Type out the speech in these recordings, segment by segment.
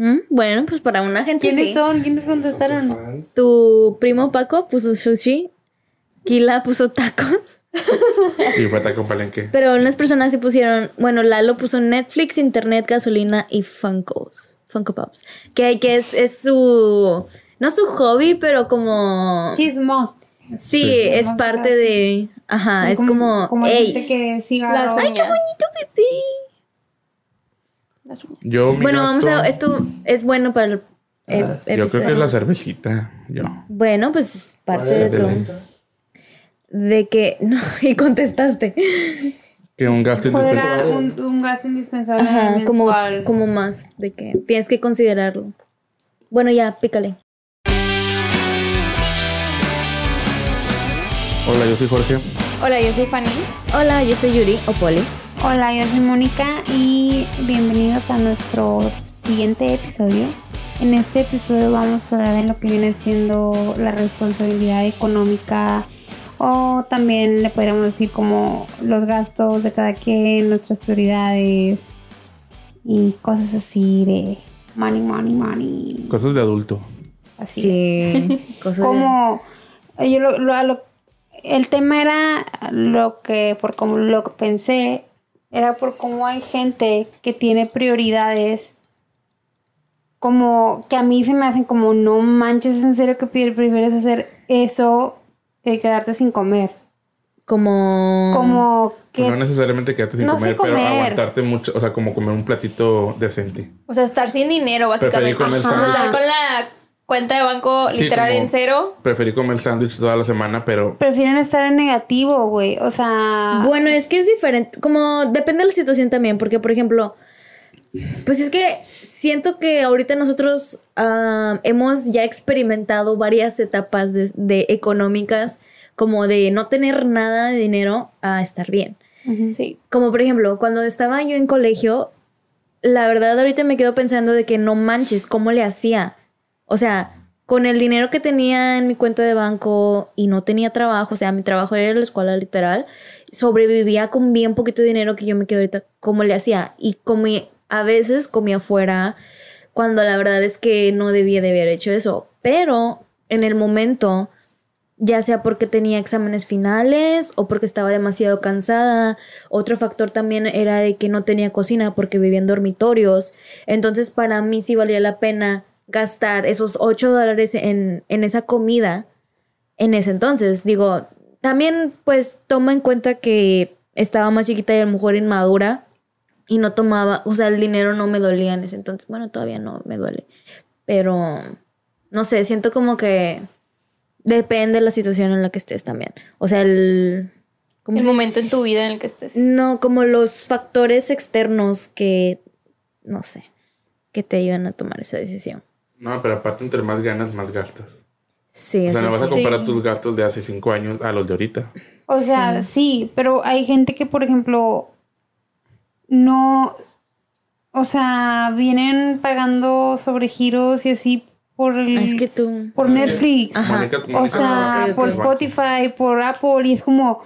Mm, Bueno, pues para una gente ¿Quiénes sí. son? ¿Quiénes contestaron? Tu primo Paco puso sushi. Kila puso tacos. Y fue taco palenque. Pero unas personas sí pusieron. Bueno, Lalo puso Netflix, internet, gasolina y Funkos. Funko Pops. Que, que es, es su. No su hobby, pero como. Sí, es must. Sí, Sí. es parte de. Ajá, es como. Como ey, gente que siga. Las ¡Ay, qué bonito pipí! Las uñas. Yo, mi Bueno, vamos a. Esto es bueno para el. el Yo creo que es la cervecita. Yo. Bueno, pues parte ¿Cuál de todo. De que. No, y contestaste. Que un gasto ¿Cuál indispensable. un, un gasto indispensable Ajá, como, como más. De que tienes que considerarlo. Bueno, ya, pícale. Hola, yo soy Jorge. Hola, yo soy Fanny. Hola, yo soy Yuri o Poli. Hola, yo soy Mónica y bienvenidos a nuestro siguiente episodio. En este episodio vamos a hablar de lo que viene siendo la responsabilidad económica o también le podríamos decir como los gastos de cada quien, nuestras prioridades y cosas así de money, money, money. Cosas de adulto. Así. Sí. Cosa de- como yo lo, lo- a lo- el tema era lo que por como lo que pensé era por cómo hay gente que tiene prioridades como que a mí se me hacen como no manches en serio que pre- prefieres hacer eso que quedarte sin comer Como. como que No necesariamente quedarte sin No comer, sé pero comer. aguantarte mucho. O sea, como comer un platito decente. O sea, estar sin dinero, básicamente. comer estar con la cuenta de banco Sí, literal como- en cero. Preferí comer sándwich toda la semana, pero prefieren estar en negativo güey o sea Bueno, es que es diferente. Como depende de la situación también. Porque, por ejemplo. Pues es que siento que ahorita nosotros ah, hemos ya experimentado varias etapas de, de económicas, como de no tener nada de dinero a estar bien. ujú. Sí. Como por ejemplo, cuando estaba yo en colegio, la verdad ahorita me quedo pensando de que no manches, ¿cómo le hacía? O sea, con el dinero que tenía en mi cuenta de banco y no tenía trabajo, o sea, mi trabajo era en la escuela literal, sobrevivía con bien poquito dinero que yo me quedo ahorita, ¿cómo le hacía? Y comí, a veces comía afuera, cuando la verdad es que no debía de haber hecho eso, pero en el momento ya sea porque tenía exámenes finales o porque estaba demasiado cansada. Otro factor también era de que no tenía cocina porque vivía en dormitorios. Entonces para mí sí valía la pena gastar esos 8 dólares en, en esa comida en ese entonces. Digo, también pues toma en cuenta que estaba más chiquita y a lo mejor inmadura y no tomaba, o sea, el dinero no me dolía en ese entonces. Bueno, todavía no me duele. Pero, no sé, siento como que depende de la situación en la que estés también. O sea, el... ¿cómo El se- momento en tu vida en el que estés. No, como los factores externos que, no sé, que te ayudan a tomar esa decisión. No, pero aparte entre más ganas, más gastas. Sí, O sea, no vas a sí. comparar tus gastos de hace cinco años a los de ahorita. O sea, sí. pero hay gente que, por ejemplo, no, o sea, vienen pagando sobregiros y así por el, Ah, Es que tú... por Netflix, Ajá. O sea, por Spotify, por Apple y es como,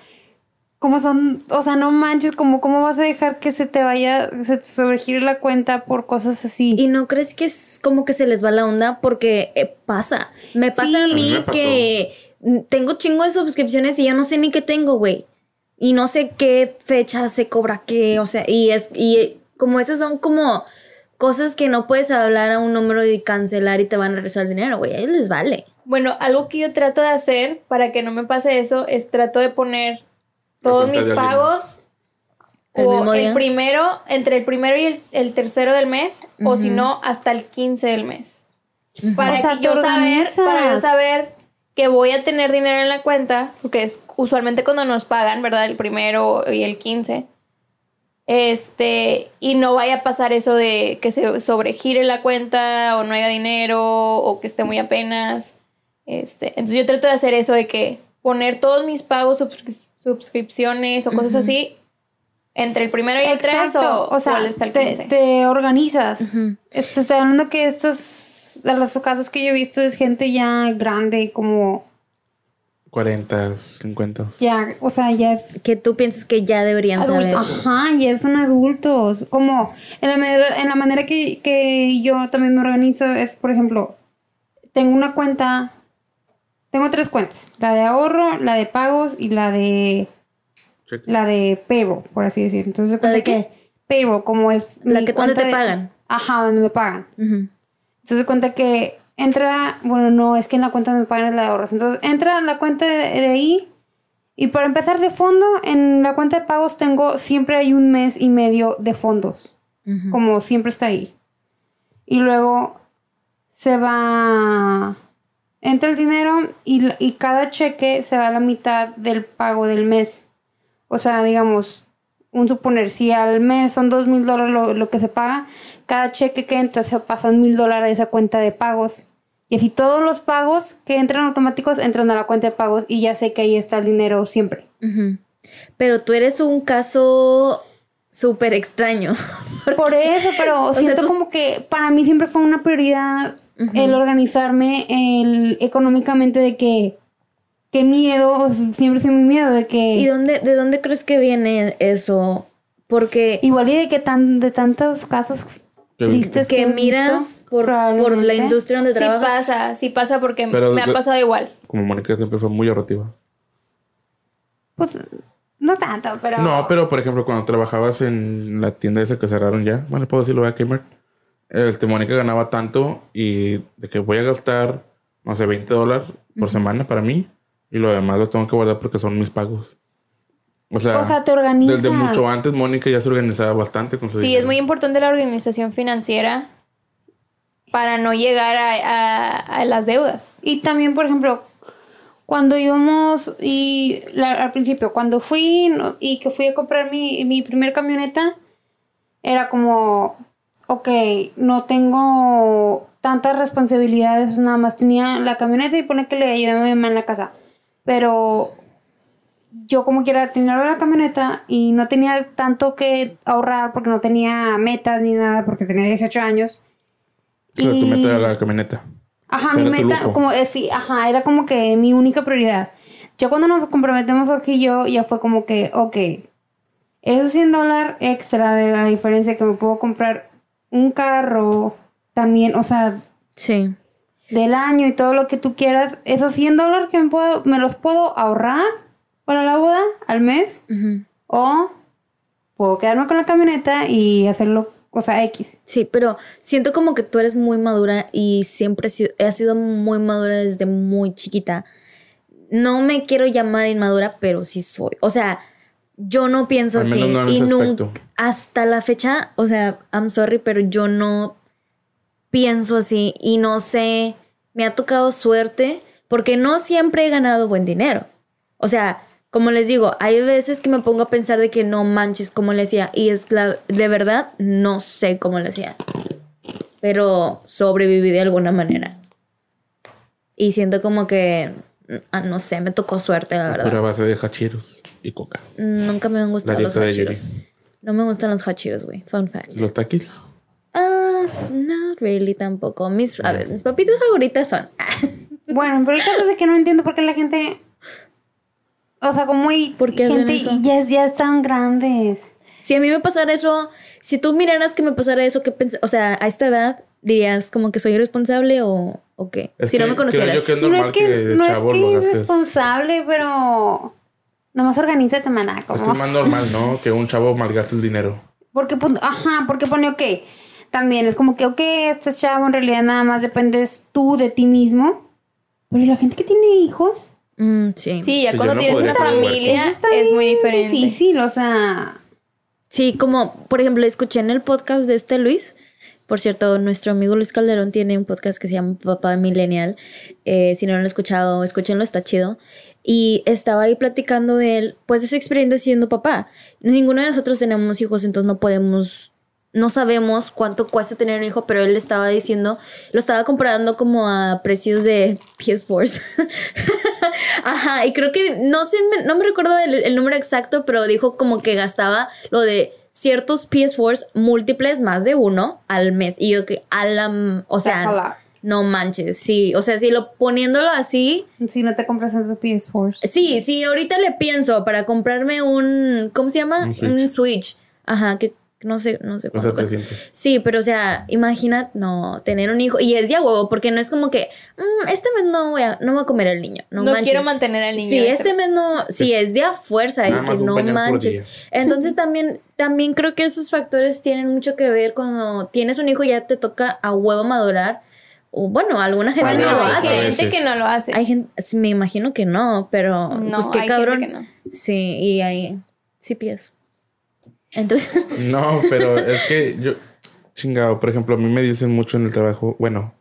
como son, o sea, no manches, como cómo vas a dejar que se te vaya, se te sobregire la cuenta por cosas así. ¿Y no crees que es como que se les va la onda? Porque eh, pasa. Me pasa Sí. a A mí me que tengo chingo de suscripciones y ya no sé ni qué tengo, güey. Y no sé qué fecha se cobra qué, o sea, y es y eh, como esas son como cosas que no puedes hablar a un número y cancelar y te van a regresar el dinero, güey. A ellos les vale. Bueno, algo que yo trato de hacer para que no me pase eso es trato de poner todos mis pagos ¿El o el primero, entre el primero y el, el tercero del mes, o si no, hasta el 15 del mes. Para O sea, que yo saber, para yo saber que voy a tener dinero en la cuenta, porque es usualmente cuando nos pagan, ¿verdad? El primero y el 15. Este, y no vaya a pasar eso de que se sobregire la cuenta o no haya dinero o que esté muy apenas. Este, entonces yo trato de hacer eso de que poner todos mis pagos, suscripciones o cosas así entre el primero y el 3 o, o sea, o el hasta el te, 15. te organizas. Ujú. Este, estoy hablando que estos, de los casos que yo he visto es gente ya grande, como, 40, 50. ya, o sea, ya es Que tú piensas que ya deberían saber. Ajá, ya son adultos. Como en la manera, en la manera que, que yo también me organizo es, por ejemplo, tengo una cuenta, tengo tres cuentas, la de ahorro, la de pagos y la de Cheque. la de payroll, por así decir. Entonces, ¿La de cuenta qué? que payroll, como es La mi que donde cuenta te de- pagan. Ajá, donde me pagan. Ujú. Entonces cuenta que entra, bueno, no, es que en la cuenta donde me pagan es la de ahorros. Entonces entra en la cuenta de, de ahí y para empezar de fondo, en la cuenta de pagos tengo, siempre hay un mes y medio de fondos, como siempre está ahí. Y luego se va, entra el dinero y, y cada cheque se va a la mitad del pago del mes. O sea, digamos, un suponer, si al mes son dos mil dólares lo, que se paga, cada cheque que entra se pasan mil dólares a esa cuenta de pagos. Y así todos los pagos que entran automáticos entran a la cuenta de pagos y ya sé que ahí está el dinero siempre. Pero tú eres un caso súper extraño. Por eso, pero sea, siento tú- como que para mí siempre fue una prioridad el organizarme el, económicamente de que qué miedo, siempre soy muy miedo de que ¿Y dónde, de dónde crees que viene eso? Porque igual y de que tan de tantos casos Que- tristes que he miras visto, por, por la industria donde Sí trabajas. pasa, sí pasa porque Pero me ha pasado igual. Como Mónica siempre fue muy ahorrativa. Pues no tanto, pero No, pero por ejemplo, cuando trabajabas en la tienda esa que cerraron ya, bueno, puedo decirlo a Kmart, este, Mónica ganaba tanto y de que voy a gastar, no sé, 20 dólares por semana para mí y lo demás lo tengo que guardar porque son mis pagos. O sea, O sea, te organizas. desde mucho antes Mónica ya se organizaba bastante con su Sí, es muy importante la organización financiera para no llegar a, a- a las deudas. Y también, por ejemplo, cuando íbamos y la- al principio, cuando fui no- y que fui a comprar mi, mi primer camioneta, era como, ok, no tengo tantas responsabilidades, nada más tenía la camioneta y pone que le ayudé a mi mamá en la casa. Pero yo como quiera tenía la camioneta y no tenía tanto que ahorrar porque no tenía metas ni nada porque tenía 18 años. Sea, tu Y- meta era la camioneta. Ajá, O sea, mi meta, como eh, sí, ajá, era como que mi única prioridad. Ya cuando nos comprometemos Jorge y yo, ya fue como que, ok, esos 100 dólares extra de la diferencia que me puedo comprar un carro también, o sea, Sí. del año y todo lo que tú quieras, esos 100 dólares que me, puedo, me los puedo ahorrar para la boda al mes o puedo quedarme con la camioneta y hacerlo, o sea, X. Sí, pero siento como que tú eres muy madura y siempre has sido, has sido muy madura desde muy chiquita. No me quiero llamar inmadura, pero sí soy. O sea, yo no pienso Al así. no y nunca, hasta la fecha, o sea, I'm sorry, pero yo no pienso así y no sé, me ha tocado suerte porque no siempre he ganado buen dinero. O sea, como les digo, hay veces que me pongo a pensar de que no manches cómo le hacía y es la de verdad no sé cómo le hacía. Pero sobreviví de alguna manera. Y siento como que ah, no sé, me tocó suerte, la Pura verdad. base de hachiros y coca. Nunca me han gustado los hachiros. No me gustan los hachiros, güey. Fun fact. Los taquis. Ah, not really tampoco. Mis, a ver, mis papitas favoritas son. Bueno, pero el caso es de que no entiendo por qué la gente. O sea, como hay ¿Por qué gente eso? y ya, ya están grandes. Si a mí me pasara eso, si tú miraras que me pasara eso, ¿qué pens O sea, a esta edad, dirías como que soy irresponsable o, o qué? Es si no me creo conocieras. yo que es No es que, que, no es que irresponsable, pero. Nomás organízate, maná. Es que Como... es más normal, ¿no? Que un chavo malgaste el dinero. Porque, pues, ajá, porque pone, ok. también es como que, ok, este chavo en realidad nada más dependes tú de ti mismo. Pero ¿y la gente que tiene hijos, Mm, sí. Sí, ya Sí, yo cuando no tienes una familia está es muy diferente. difícil, o sea, Sí, como por ejemplo, escuché en el podcast de este Luis. Por cierto, nuestro amigo Luis Calderón tiene un podcast que se llama Papá Millennial. Eh, si no lo han escuchado, escúchenlo, está chido. Y estaba ahí platicando él, pues, de su experiencia siendo papá. Ninguno de nosotros tenemos hijos, entonces no podemos, no sabemos cuánto cuesta tener un hijo, pero él estaba diciendo, lo estaba comparando como a precios de PS4s. Ajá, y creo que, no sé, no me recuerdo el, el número exacto, pero dijo como que gastaba lo de ciertos PS4s múltiples, más de uno, al mes. Y yo que, a la, o sea, no manches, sí, o sea, si lo poniéndolo así, si no te compras en tu PS4. sí, sí, ahorita le pienso para comprarme un, ¿cómo se llama? Un Switch. Un Switch. Ajá, que no sé, no sé O sea, cuánto cuesta. 300. Sí, pero o sea, imagina, no, tener un hijo. Y es de a huevo, porque no es como que, "Mm, este mes no voy a, no voy a comer al niño. No, No, manches. quiero mantener al niño. Sí, este mes no, sí, es de a fuerza y que no manches. Entonces también, también creo que esos factores tienen mucho que ver cuando tienes un hijo ya te toca a huevo madurar. O bueno, alguna gente no lo veces, hay hace. gente que no lo hace. Hay gente, me imagino que no, pero no, pues qué hay cabrón. gente que no. Sí, y ahí sí pies. Entonces, No, pero es que yo, chingado, por ejemplo, a mí me dicen mucho en el trabajo, bueno,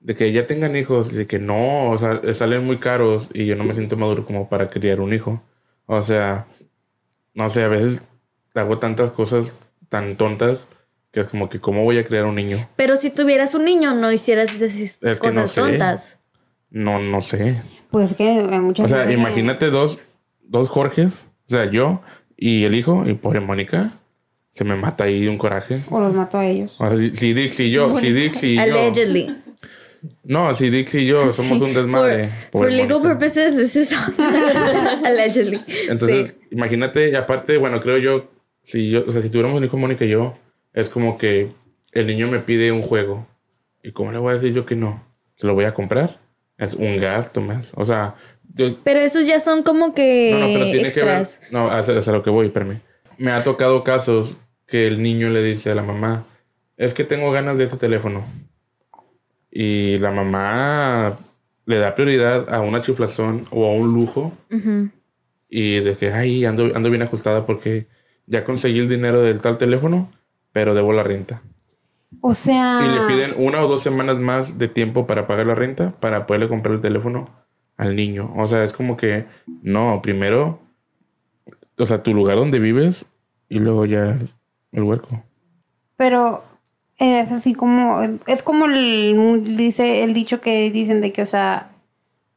de que ya tengan hijos, de que no, o sea, salen muy caros y yo no me siento maduro como para criar un hijo. O sea, no sé, a veces hago tantas cosas tan tontas que es como que, ¿cómo voy a criar un niño? pero si tuvieras un niño no hicieras esas Es que cosas no sé. tontas. No, no sé. Pues que hay mucha O sea, gente que- imagínate dos, dos Jorges, o sea, yo y el hijo, y pobre Mónica, se me mata ahí un coraje. O los mató a ellos. O sea, si, si Dix y yo, si Dix y yo. Allegedly. No, si Dix y yo somos Sí, un desmadre. For, for legal Mónica. purposes es eso. Allegedly. Entonces, Sí. imagínate, y aparte, bueno, creo yo, si yo, o sea, si tuviéramos un hijo Mónica y yo, es como que el niño me pide un juego. ¿Y cómo le voy a decir yo que no? ¿Se lo voy a comprar? Es un gasto más. O sea, yo, Pero esos ya son como que No, no, pero tiene extras. que ver. No, hasta, hasta lo que voy, espérame. Me ha tocado casos que el niño le dice a la mamá: Es que tengo ganas de este teléfono. Y la mamá le da prioridad a una chiflazón o a un lujo. Ujú. Y de que, ay, ando, ando bien ajustada porque ya conseguí el dinero del tal teléfono, pero debo la renta. O sea. Y le piden una o dos semanas más de tiempo para pagar la renta para poderle comprar el teléfono al niño. O sea, es como que, no, primero, o sea, tu lugar donde vives y luego ya el hueco. Pero es así como. Es como el, dice el dicho que dicen de que, o sea.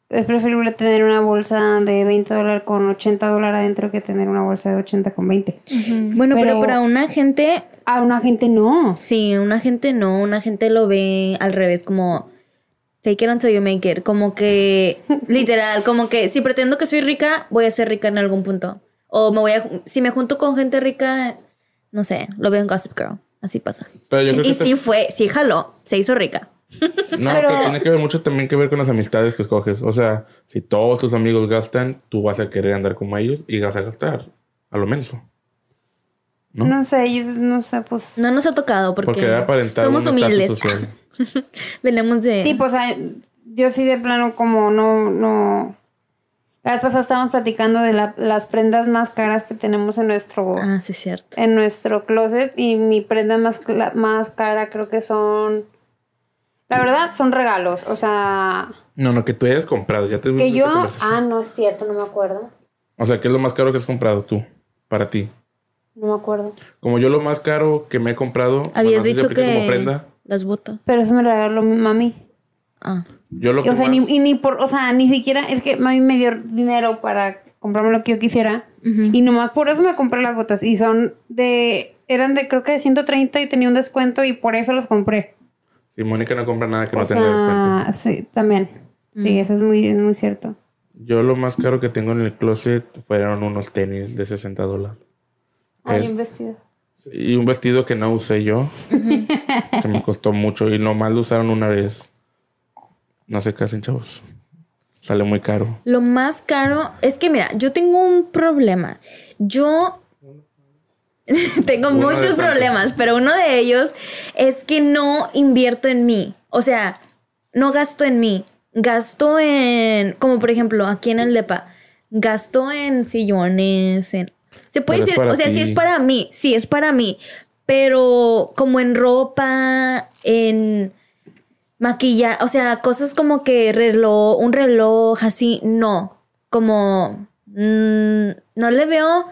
Es preferible tener una bolsa de 20 dólares con 80 dólares adentro que tener una bolsa de 80 con 20. Bueno, pero, Pero- para una gente, A una gente no. sí, una gente no, una gente lo ve al revés, como fake it until you make it, como que literal, como que si pretendo que soy rica, voy a ser rica en algún punto. O me voy a, si me junto con gente rica, no sé, lo veo en Gossip Girl, así pasa. Pero yo creo Y que sí fue, sí jaló, se hizo rica. No, pero... tiene que ver mucho también que ver con las amistades que escoges. O sea, si todos tus amigos gastan, tú vas a querer andar como ellos y vas a gastar a lo menos. ¿No? ¿No? sé, yo no sé, pues. No nos ha tocado porque, Porque da aparentar somos humildes. Venimos de... Sí, pues, yo sí de plano como no, no. La vez pasada estábamos platicando de la- las prendas más caras que tenemos en nuestro, Ah, sí, cierto. en nuestro closet y mi prenda más, más cara creo que son, la verdad, son regalos. O sea, No, no, que tú hayas comprado. Ya te que yo, ah, no es cierto, no me acuerdo, O sea, ¿qué es lo más caro que has comprado tú? Para ti. no me acuerdo. Como yo lo más caro que me he comprado. Habías bueno, dicho que como prenda. las botas. Pero eso me lo regaló mi mami. Ah. Yo lo que O sea, más- ni, y ni por, o sea, ni siquiera, es que mami me dio dinero para comprarme lo que yo quisiera. Y nomás por eso me compré las botas. Y son de, eran de creo que de 130 y tenía un descuento y por eso las compré. Si Mónica no compra nada que o no tenga descuento. sea, sí, también. Sí, eso es muy, es muy cierto. Yo lo más caro que tengo en el closet fueron unos tenis de 60 dólares. Hay Es- un vestido. Y un vestido que no usé yo. que me costó mucho. Y nomás lo usaron una vez. No sé qué hacen, chavos. Sale muy caro. Lo más caro es que, mira, yo tengo un problema. Yo tengo Uno muchos problemas, pero uno de ellos es que no invierto en mí. O sea, no gasto en mí. Gasto en, como por ejemplo, aquí en el DEPA, gasto en sillones, en... Se puede Pero decir, o sea, sí es para mí, sí es para mí, pero como en ropa, en maquillaje, o sea, cosas como que reloj, un reloj así, no, como mm, no le veo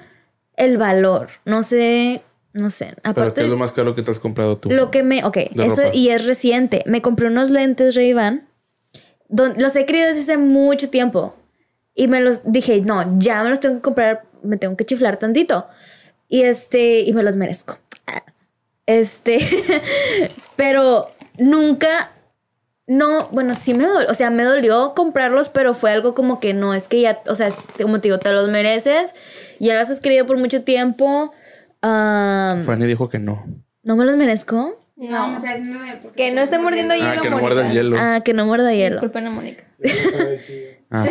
el valor, no sé, no sé, Pero aparte ¿qué es lo más caro que te has comprado tú? lo que me, ok, eso ropa. y es reciente, me compré unos lentes Ray-Ban, los he querido desde hace mucho tiempo y me los dije, no, ya me los tengo que comprar, me tengo que chiflar tantito y este, y me los merezco. Este, pero nunca, no, bueno, sí me dolió, o sea, me dolió comprarlos, pero fue algo como que no, es que ya, o sea, es- como te digo, te los mereces, ya los has querido por mucho tiempo, am, Fanny dijo que no. ¿no me los merezco? No. o sea, no porque- Que no esté mordiendo hielo, Ah, que no muerda el hielo. Ah, que no muerda hielo. Disculpen a Mónica. Ah, ok.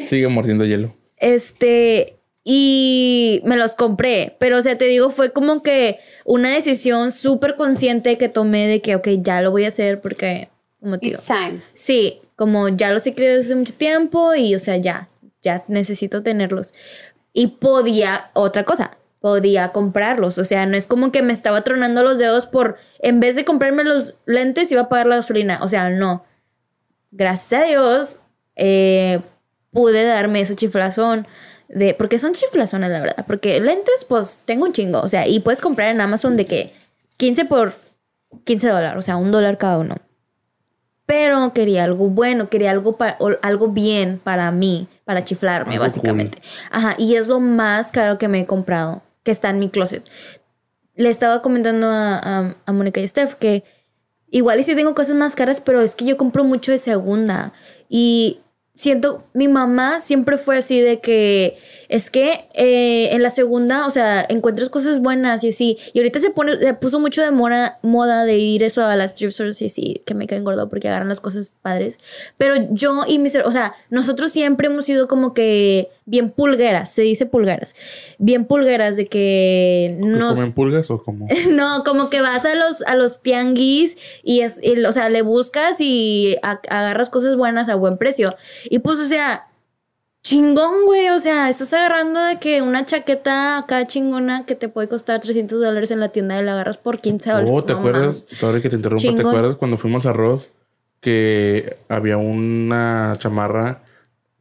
Sigue mordiendo hielo. Este, y me los compré, pero o sea, te digo, fue como que una decisión súper consciente que tomé de que, ok, ya lo voy a hacer porque, como te digo, It's time. sí, como ya los he querido desde hace mucho tiempo y, o sea, ya, ya necesito tenerlos. Y podía, otra cosa, podía comprarlos, o sea, no es como que me estaba tronando los dedos por, en vez de comprarme los lentes, iba a pagar la gasolina, o sea, no. Gracias a Dios, eh, pude darme ese chiflazón de, porque son chiflazones, la verdad, porque lentes, pues, tengo un chingo, o sea, y puedes comprar en Amazon de que 15 por 15 dólares, o sea, un dólar cada uno. Pero quería algo bueno, quería algo, pa- o algo bien para mí, para chiflarme, Algo básicamente. Ajá, y es lo más caro que me he comprado, que está en mi closet. Le estaba comentando a, a, a Mónica y Steph que igual y sí tengo cosas más caras, pero es que yo compro mucho de segunda. Y siento, mi mamá siempre fue así de que es que eh, en la segunda, o sea, encuentras cosas buenas y así. Y ahorita se pone, se puso mucho de moda, moda de ir eso a las thrift stores y así, que me caen gordo porque agarran las cosas padres. Pero yo y mis, o sea, nosotros siempre hemos sido como que bien pulgueras, se dice pulgueras, bien pulgueras de que ¿Que nos... ¿Comen pulgas o como? No, como que vas a los, a los tianguis y, es, y, o sea, le buscas y a- agarras cosas buenas a buen precio. Y pues, o sea, chingón, güey. O sea, estás agarrando de que una chaqueta acá chingona que te puede costar 300 dólares en la tienda y la agarras por 15 dólares. Oh, ¿te No acuerdas? Sorry que te interrumpa. ¿Te Chingón. acuerdas cuando fuimos a Ross que había una chamarra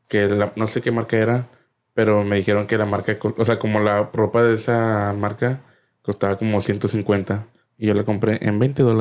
que la- no sé qué marca era, pero me dijeron que la marca, o sea, como la ropa de esa marca costaba como 150 y yo la compré en 20 dólares.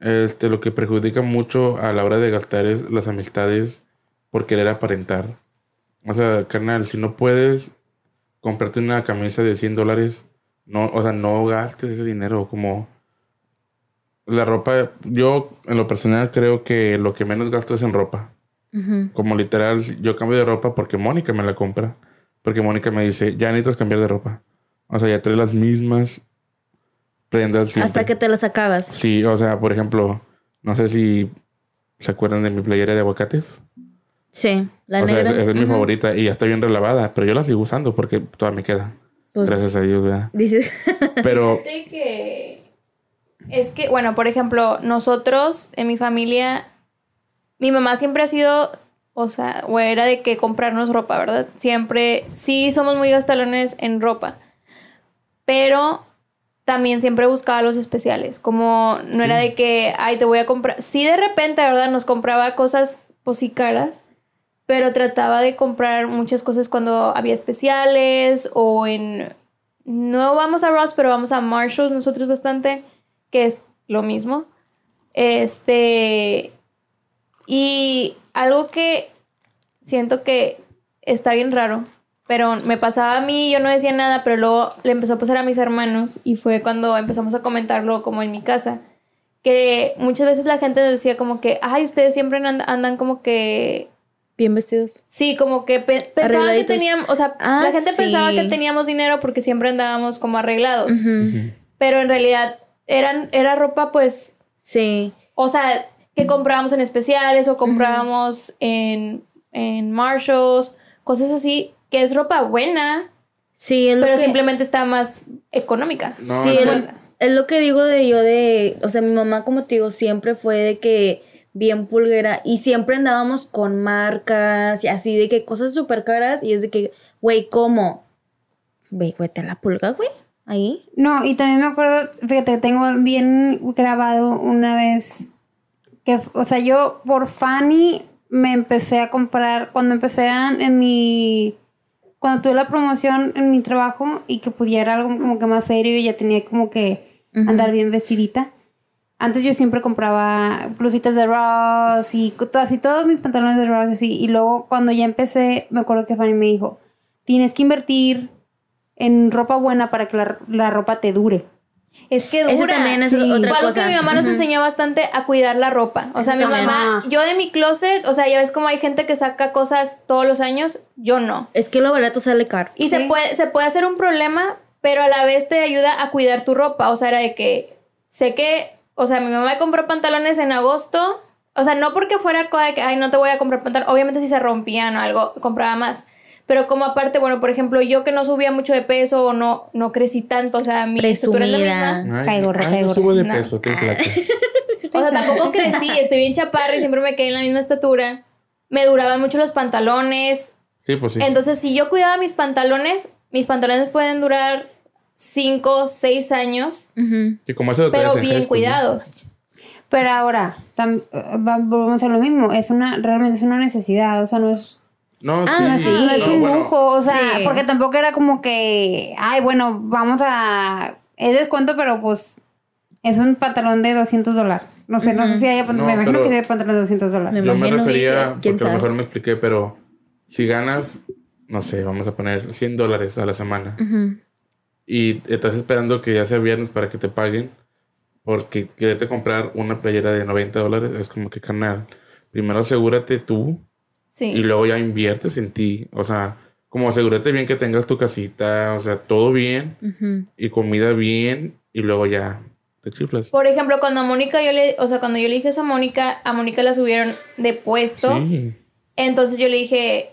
Este, lo que perjudica mucho a la hora de gastar es las amistades por querer aparentar. O sea, carnal, si no puedes comprarte una camisa de 100 dólares, no, o sea, no gastes ese dinero como la ropa. Yo, en lo personal, creo que lo que menos gasto es en ropa. Como literal, yo cambio de ropa porque Mónica me la compra. Porque Mónica me dice, ya necesitas cambiar de ropa. O sea, ya trae las mismas prendas siempre. Hasta que te las acabas. Sí, o sea, por ejemplo, no sé si se acuerdan de mi playera de aguacates. Sí, la o negra. esa esa es mi favorita y ya está bien relavada, pero yo la sigo usando porque todavía me queda. Pues, Gracias a Dios, ¿verdad? Dices, Pero que es que, bueno, por ejemplo, nosotros en mi familia, mi mamá siempre ha sido, o sea, o era de que comprarnos ropa, ¿verdad? Siempre, sí somos muy gastalones en ropa, pero también siempre buscaba los especiales, como no era de que, ay, te voy a comprar, sí de repente, ¿verdad? Nos compraba cosas, pues sí caras, pero trataba de comprar muchas cosas cuando había especiales o en... No vamos a Ross, pero vamos a Marshalls nosotros bastante, que es lo mismo. Este... Y algo que siento que está bien raro, pero me pasaba a mí, yo no decía nada, pero luego le empezó a pasar a mis hermanos y fue cuando empezamos a comentarlo como en mi casa, que muchas veces la gente nos decía como que, ay, ustedes siempre and- andan como que bien vestidos. Sí, como que pe- pensaban que teníamos, o sea, Ah, la gente sí. pensaba que teníamos dinero porque siempre andábamos como arreglados, Ujú. pero en realidad eran, era ropa pues, Sí. o sea, que comprábamos en especiales o comprábamos en, en Marshalls, cosas así, que es ropa buena, Sí, es lo pero que- simplemente está más económica. No, sí, es es, que- es lo que digo de yo de, o sea, mi mamá como te digo siempre fue de que bien pulguera y siempre andábamos con marcas y así de que cosas súper caras y es de que, güey, ¿cómo? Güey, güey, te la pulga, güey, ahí. No, y también me acuerdo, fíjate, tengo bien grabado una vez que, o sea, yo por Fanny me empecé a comprar, cuando empecé a- en mi, cuando tuve la promoción en mi trabajo y que pudiera algo como que más serio y ya tenía como que andar bien vestidita. Antes yo siempre compraba blusitas de Ross y así todos mis pantalones de Ross así. Y luego cuando ya empecé, me acuerdo que Fanny me dijo, tienes que invertir en ropa buena para que la, la ropa te dure. Es que Eso dura. también es sí. otra Fue algo cosa. que mi mamá nos enseñó bastante a cuidar la ropa. O sea, mi también. mamá, yo de mi closet, o sea, ya ves como hay gente que saca cosas todos los años, yo no. Es que lo barato sale caro. Y se, puede, se puede hacer un problema, pero a la vez te ayuda a cuidar tu ropa. O sea, era de que sé que, o sea, mi mamá me compró pantalones en agosto. O sea, no porque fuera cosa de que, ay, no te voy a comprar pantalones. Obviamente si se rompían o algo, compraba más. Pero como aparte, bueno, por ejemplo, yo que no subía mucho de peso o no, no crecí tanto, o sea, mi estatura es la Presumida. misma. Caigo, no subo de peso, estoy flaca. O sea, tampoco crecí, estoy bien chaparra y siempre me quedé en la misma estatura. Me duraban mucho los pantalones. Sí, pues sí. Entonces, si yo cuidaba mis pantalones, mis pantalones pueden durar 5, 6 años, Ujú. y como eso pero bien high school, ¿no? cuidados. Pero ahora, eh, volvemos a lo mismo, es una, realmente es una necesidad, o sea, no es, No, Ah, sí. sí. no es No, un bueno, lujo, o sea, sí. porque tampoco era como que, ay, bueno, vamos a, es descuento, pero pues es un pantalón de 200 dólares. No sé, no sé si haya, No, me imagino que sea pantalón de 200 dólares. Yo me refería, porque a lo mejor me expliqué, pero si ganas, no sé, vamos a poner 100 dólares a la semana Ujú. y estás esperando que ya sea viernes para que te paguen, porque quererte comprar una playera de 90 dólares es como que carnal. Primero asegúrate tú Sí. y luego ya inviertes en ti. O sea, como asegúrate bien que tengas tu casita, o sea, todo bien y comida bien y luego ya te chiflas. Por ejemplo, cuando a Mónica yo le, o sea, cuando yo le dije eso a Mónica, a Mónica la subieron de puesto. Sí. Entonces yo le dije,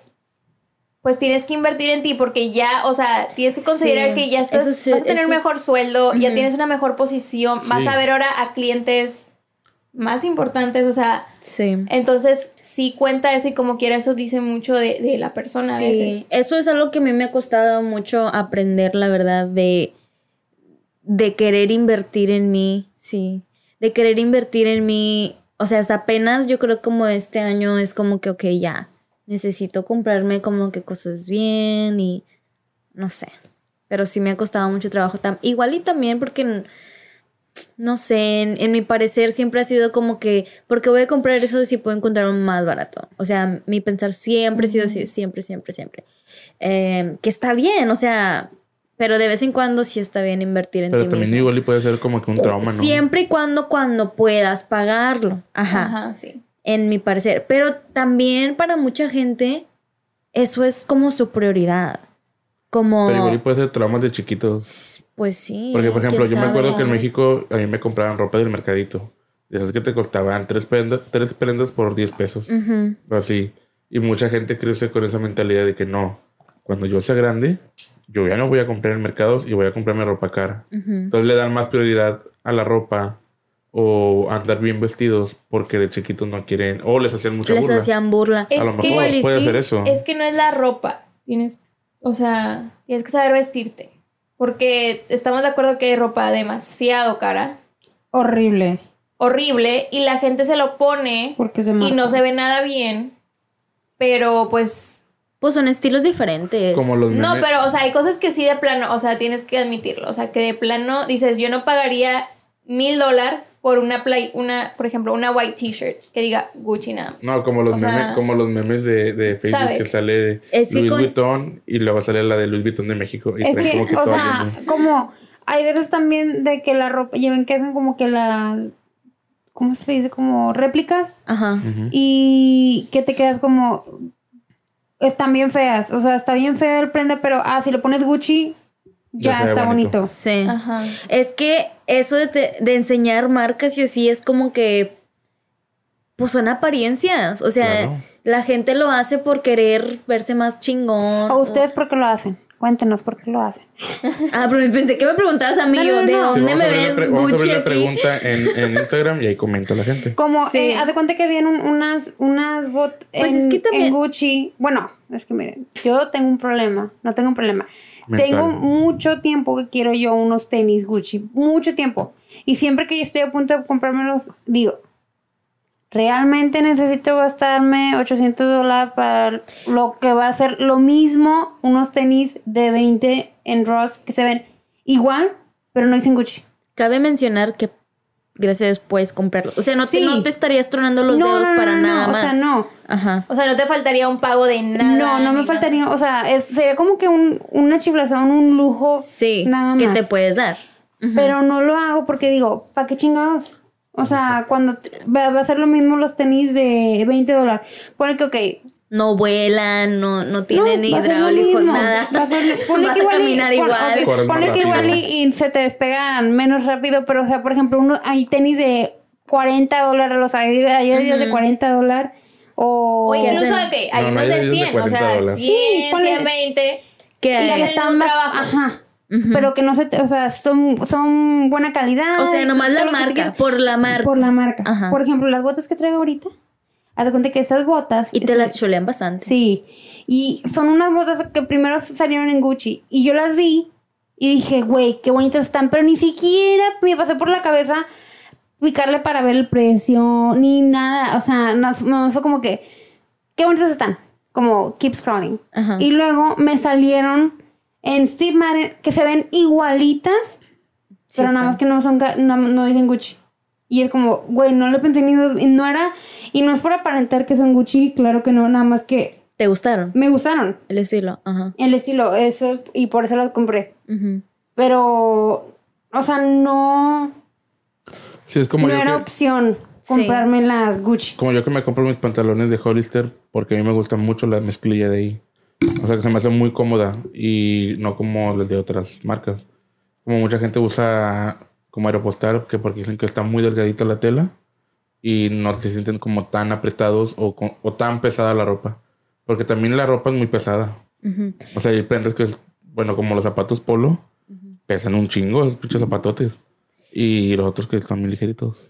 pues tienes que invertir en ti porque ya, o sea, tienes que considerar Sí, que ya estás, sí, vas a tener mejor sueldo, ya tienes una mejor posición, vas a ver ahora a clientes más importantes, o sea, Sí. entonces sí cuenta eso y como quiera eso dice mucho de, de la persona a Sí, veces. eso es algo que a mí me ha costado mucho aprender, la verdad, de, de querer invertir en mí, sí, de querer invertir en mí, o sea, hasta apenas yo creo como este año es como que, ok, ya, necesito comprarme como que cosas bien y no sé, pero sí me ha costado mucho trabajo, tam- igual y también porque... No sé, en, en mi parecer siempre ha sido como que, porque voy a comprar eso si puedo encontrar un más barato? O sea, mi pensar siempre ha sido así, siempre, siempre, siempre. Eh, que está bien, o sea, pero de vez en cuando sí está bien invertir en Pero ti también mismo. igual y puede ser como que un trauma, ¿no? Siempre y cuando, cuando puedas pagarlo. Ajá, Ajá, sí. en mi parecer. Pero también para mucha gente, eso es como su prioridad. Como, Pero igual y puede ser traumas de chiquitos. pues sí. Porque, por ejemplo, yo me acuerdo que en México a mí me compraban ropa del mercadito. De esas que te costaban tres prendas, tres prendas por 10 pesos. O así. Y mucha gente crece con esa mentalidad de que no. Cuando yo sea grande, yo ya no voy a comprar en mercados y voy a comprarme ropa cara. Entonces le dan más prioridad a la ropa o andar bien vestidos porque de chiquitos no quieren. O les hacían mucha Les burla. hacían burla. Es A lo que mejor igual y puede sí, ser eso. Es que no es la ropa. Tienes, o sea, tienes que saber vestirte. Porque estamos de acuerdo que hay ropa demasiado cara, Horrible. horrible, y la gente se lo pone Porque se y no se ve nada bien. Pero pues. Pues son estilos diferentes. Como los No, memes. pero, o sea, hay cosas que sí de plano, o sea, tienes que admitirlo. O sea, que de plano dices, yo no pagaría mil dólares por una play, una, por ejemplo, una white t-shirt que diga Gucci nada más. No, como los O sea, memes, como los memes de, de Facebook ¿sabes? que sale Es Louis con- Vuitton y luego sale la de Louis Vuitton de México y Es que, como que o sea, lleno. como hay veces también de que la ropa, ya ven que hacen como que las, ¿cómo se dice? Como réplicas Ajá. Y que te quedas como, están bien feas, o sea, está bien feo el prenda, pero ah, si le pones Gucci, Ya está bonito. bonito. Sí. Ajá. Es que eso de, te- de enseñar marcas y así es como que. Pues son apariencias. O sea, Claro. la gente lo hace por querer verse más chingón. ¿O ustedes por qué lo hacen? Cuéntenos por qué lo hacen. Ah, pero pensé que me preguntabas a mí. No, yo, no, ¿de. Sí, dónde me ves pre- vamos a Gucci la aquí? pregunta en, en Instagram y ahí comenta la gente. Como, Sí. eh, haz de cuenta que un- unas, unas bot Pues en, es que también- en Gucci. Bueno, es que miren, yo tengo un problema, no tengo un problema. Mental. Tengo mucho tiempo que quiero yo unos tenis Gucci, mucho tiempo. Y siempre que yo estoy a punto de comprármelos, digo, realmente necesito gastarme 800 dólares para lo que va a ser lo mismo unos tenis de 20 en Ross que se ven igual, pero no dicen Gucci. Cabe mencionar que gracias a Dios puedes comprarlo. O sea, no, te, no te estarías tronando los No, dedos no, no, para no, nada no, más. o sea, no. Ajá. O sea, no te faltaría un pago de nada. No, no me ni faltaría, o sea, es- sería como que un, una chiflazón, un lujo. Sí, nada que más. te puedes dar. Pero no lo hago porque digo, ¿para qué chingados? O sea, cuando va a ser lo mismo los tenis de 20 dólares. Pone que, ok. No vuelan, no, no no, tienen lo hidráulicos, nada. Va a ser- ponle Vas que a igual y- caminar igual. ok, Corres más ponle que igual y, y se te despegan menos rápido, pero o sea, por ejemplo, uno, hay tenis de 40 dólares, los hay, hay días de 40 dólares. O, O incluso de que hay No, no, unos hay de de 100, o 40 sea, dólares. 100, Sí, ponle- 120. Que Y y hacen están mismo más, trabajo. ajá. Pero que no se, te- o sea, son, son buena calidad. O sea, y nomás la marca, por la marca. Por la marca. Ajá. Por ejemplo, las botas que traigo ahorita. Haz de cuenta que estas botas. Y te las cholean bastante. Sí. Y son unas botas que primero salieron en Gucci. Y yo las vi y dije, güey, qué bonitas están. Pero ni siquiera me pasé por la cabeza picarle para ver el precio, ni nada. O sea, no, no, fue como que, qué bonitas están. Como keep scrolling. Ajá. Y luego me salieron en Steve Madden que se ven igualitas, Sí pero nada más que no son no, no dicen Gucci. Y es como, güey, no lo pensé ni dos- y no era y no es por aparentar que son Gucci, claro que no, nada más que ¿Te gustaron? me gustaron El estilo. Ajá. el estilo, eso y por eso las compré. Ujú. Pero o sea, no Sí, es como no era que, opción Sí. comprarme las Gucci. como yo que me compro mis pantalones de Hollister porque a mí me gusta mucho la mezclilla de ahí. O sea que se me hace muy cómoda y no como las de otras marcas. Como mucha gente usa como aeropostal que porque dicen que está muy delgadita la tela y no se sienten como tan apretados o, o tan pesada la ropa. Porque también la ropa es muy pesada. O sea, hay prendas que es, bueno, como los zapatos polo, pesan un chingo, esos pinches zapatotes. Y los otros que son muy ligeritos.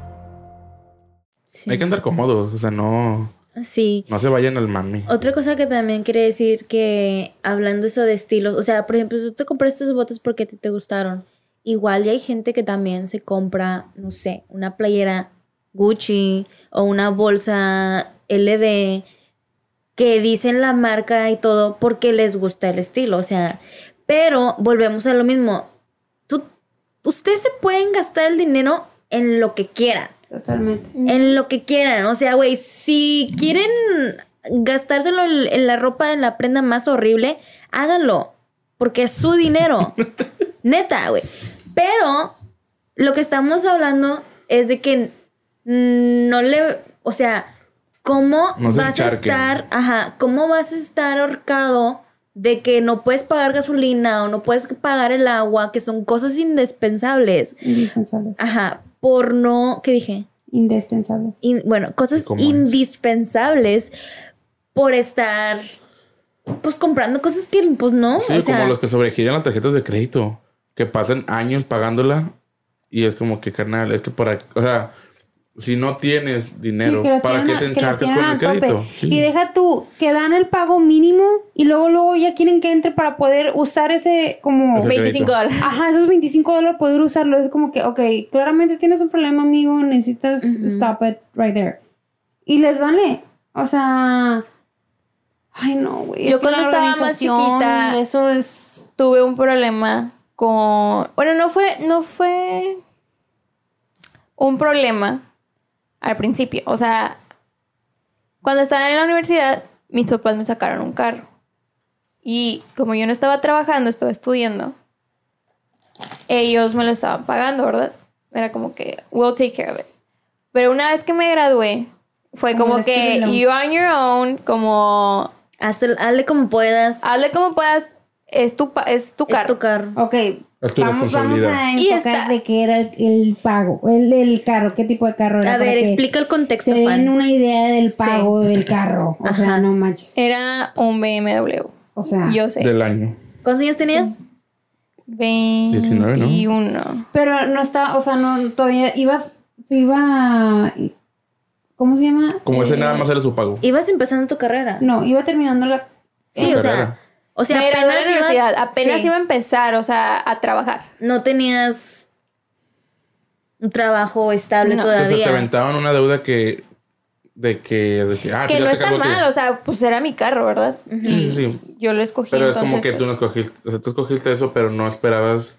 Sí. Hay que andar cómodos, o sea, no, Sí. no se vayan al mami. Otra cosa que también quería decir que hablando eso de estilos, o sea, por ejemplo, tú te compraste esas botas porque a ti te gustaron. Igual y hay gente que también se compra, no sé, una playera Gucci o una bolsa LV que dicen la marca y todo porque les gusta el estilo, o sea, pero volvemos a lo mismo. Tú, ustedes se pueden gastar el dinero en lo que quieran Totalmente. en lo que quieran. O sea, güey, si quieren gastárselo en, en la ropa, en la prenda más horrible, háganlo. Porque es su dinero. Neta, güey. Pero lo que estamos hablando es de que mm, no le. O sea, ¿cómo No vas a estar. Ajá, ¿cómo vas a estar ahorcado? De que no puedes pagar gasolina o no puedes pagar el agua, que son cosas indispensables. Indispensables. Ajá, por no. ¿Qué dije? Indispensables. in- bueno, cosas indispensables por estar pues comprando cosas que pues no, Sí, o sea, como los que sobregiran las tarjetas de crédito, que pasan años pagándola y es como que, carnal, es que para, o sea, si no tienes dinero, Sí, que los ¿para qué tienen te tienen con el crédito? Sí. Y deja tú, que dan el pago mínimo y luego luego ya quieren que entre para poder usar ese como... Ese 25 crédito. dólares. Ajá, esos 25 dólares poder usarlo. Es como que, ok, claramente tienes un problema, amigo. Necesitas stop it right there. Y les vale. O sea... Ay, no, güey. Yo es cuando estaba más organización chiquita- y Eso es... tuve un problema con. Bueno, no fue, no fue un problema al principio. O sea, cuando estaba en la universidad, mis papás me sacaron un carro. Y como yo no estaba trabajando, estaba estudiando, ellos me lo estaban pagando, ¿verdad? Era como que, we'll take care of it. Pero una vez que me gradué, fue Como que you on your own, como hazte- hazle como puedas. hazle como puedas, es tu, es tu es carro. tu carro. Ok, Es tu vamos, vamos a enfocar de qué era el, el pago, el, el carro, qué tipo de carro era. A ver, explica el contexto, Se den Fan. una idea del pago del carro. O sea, no manches. Era un BMW. O sea, Yo sé. Del año. ¿Cuántos años tenías? 21. 19, ¿no? pero no está, o sea, no, todavía iba, iba, ¿cómo se llama? Como ese Eh, nada más era su pago. Ibas empezando tu carrera. No, iba terminando la... sí, la o sea. O sea, la apenas ibas- universidad. Apenas sí, iba a empezar, o sea, a trabajar. no tenías un trabajo estable No. O sea, se todavía. te aventaban una deuda que. De que. De que, ah, que pues no está mal, tío. o sea, pues era mi carro, ¿verdad? Sí, sí, sí. Yo lo escogí. Pero es como que tú no pues, escogiste. O sea, tú escogiste eso, pero no esperabas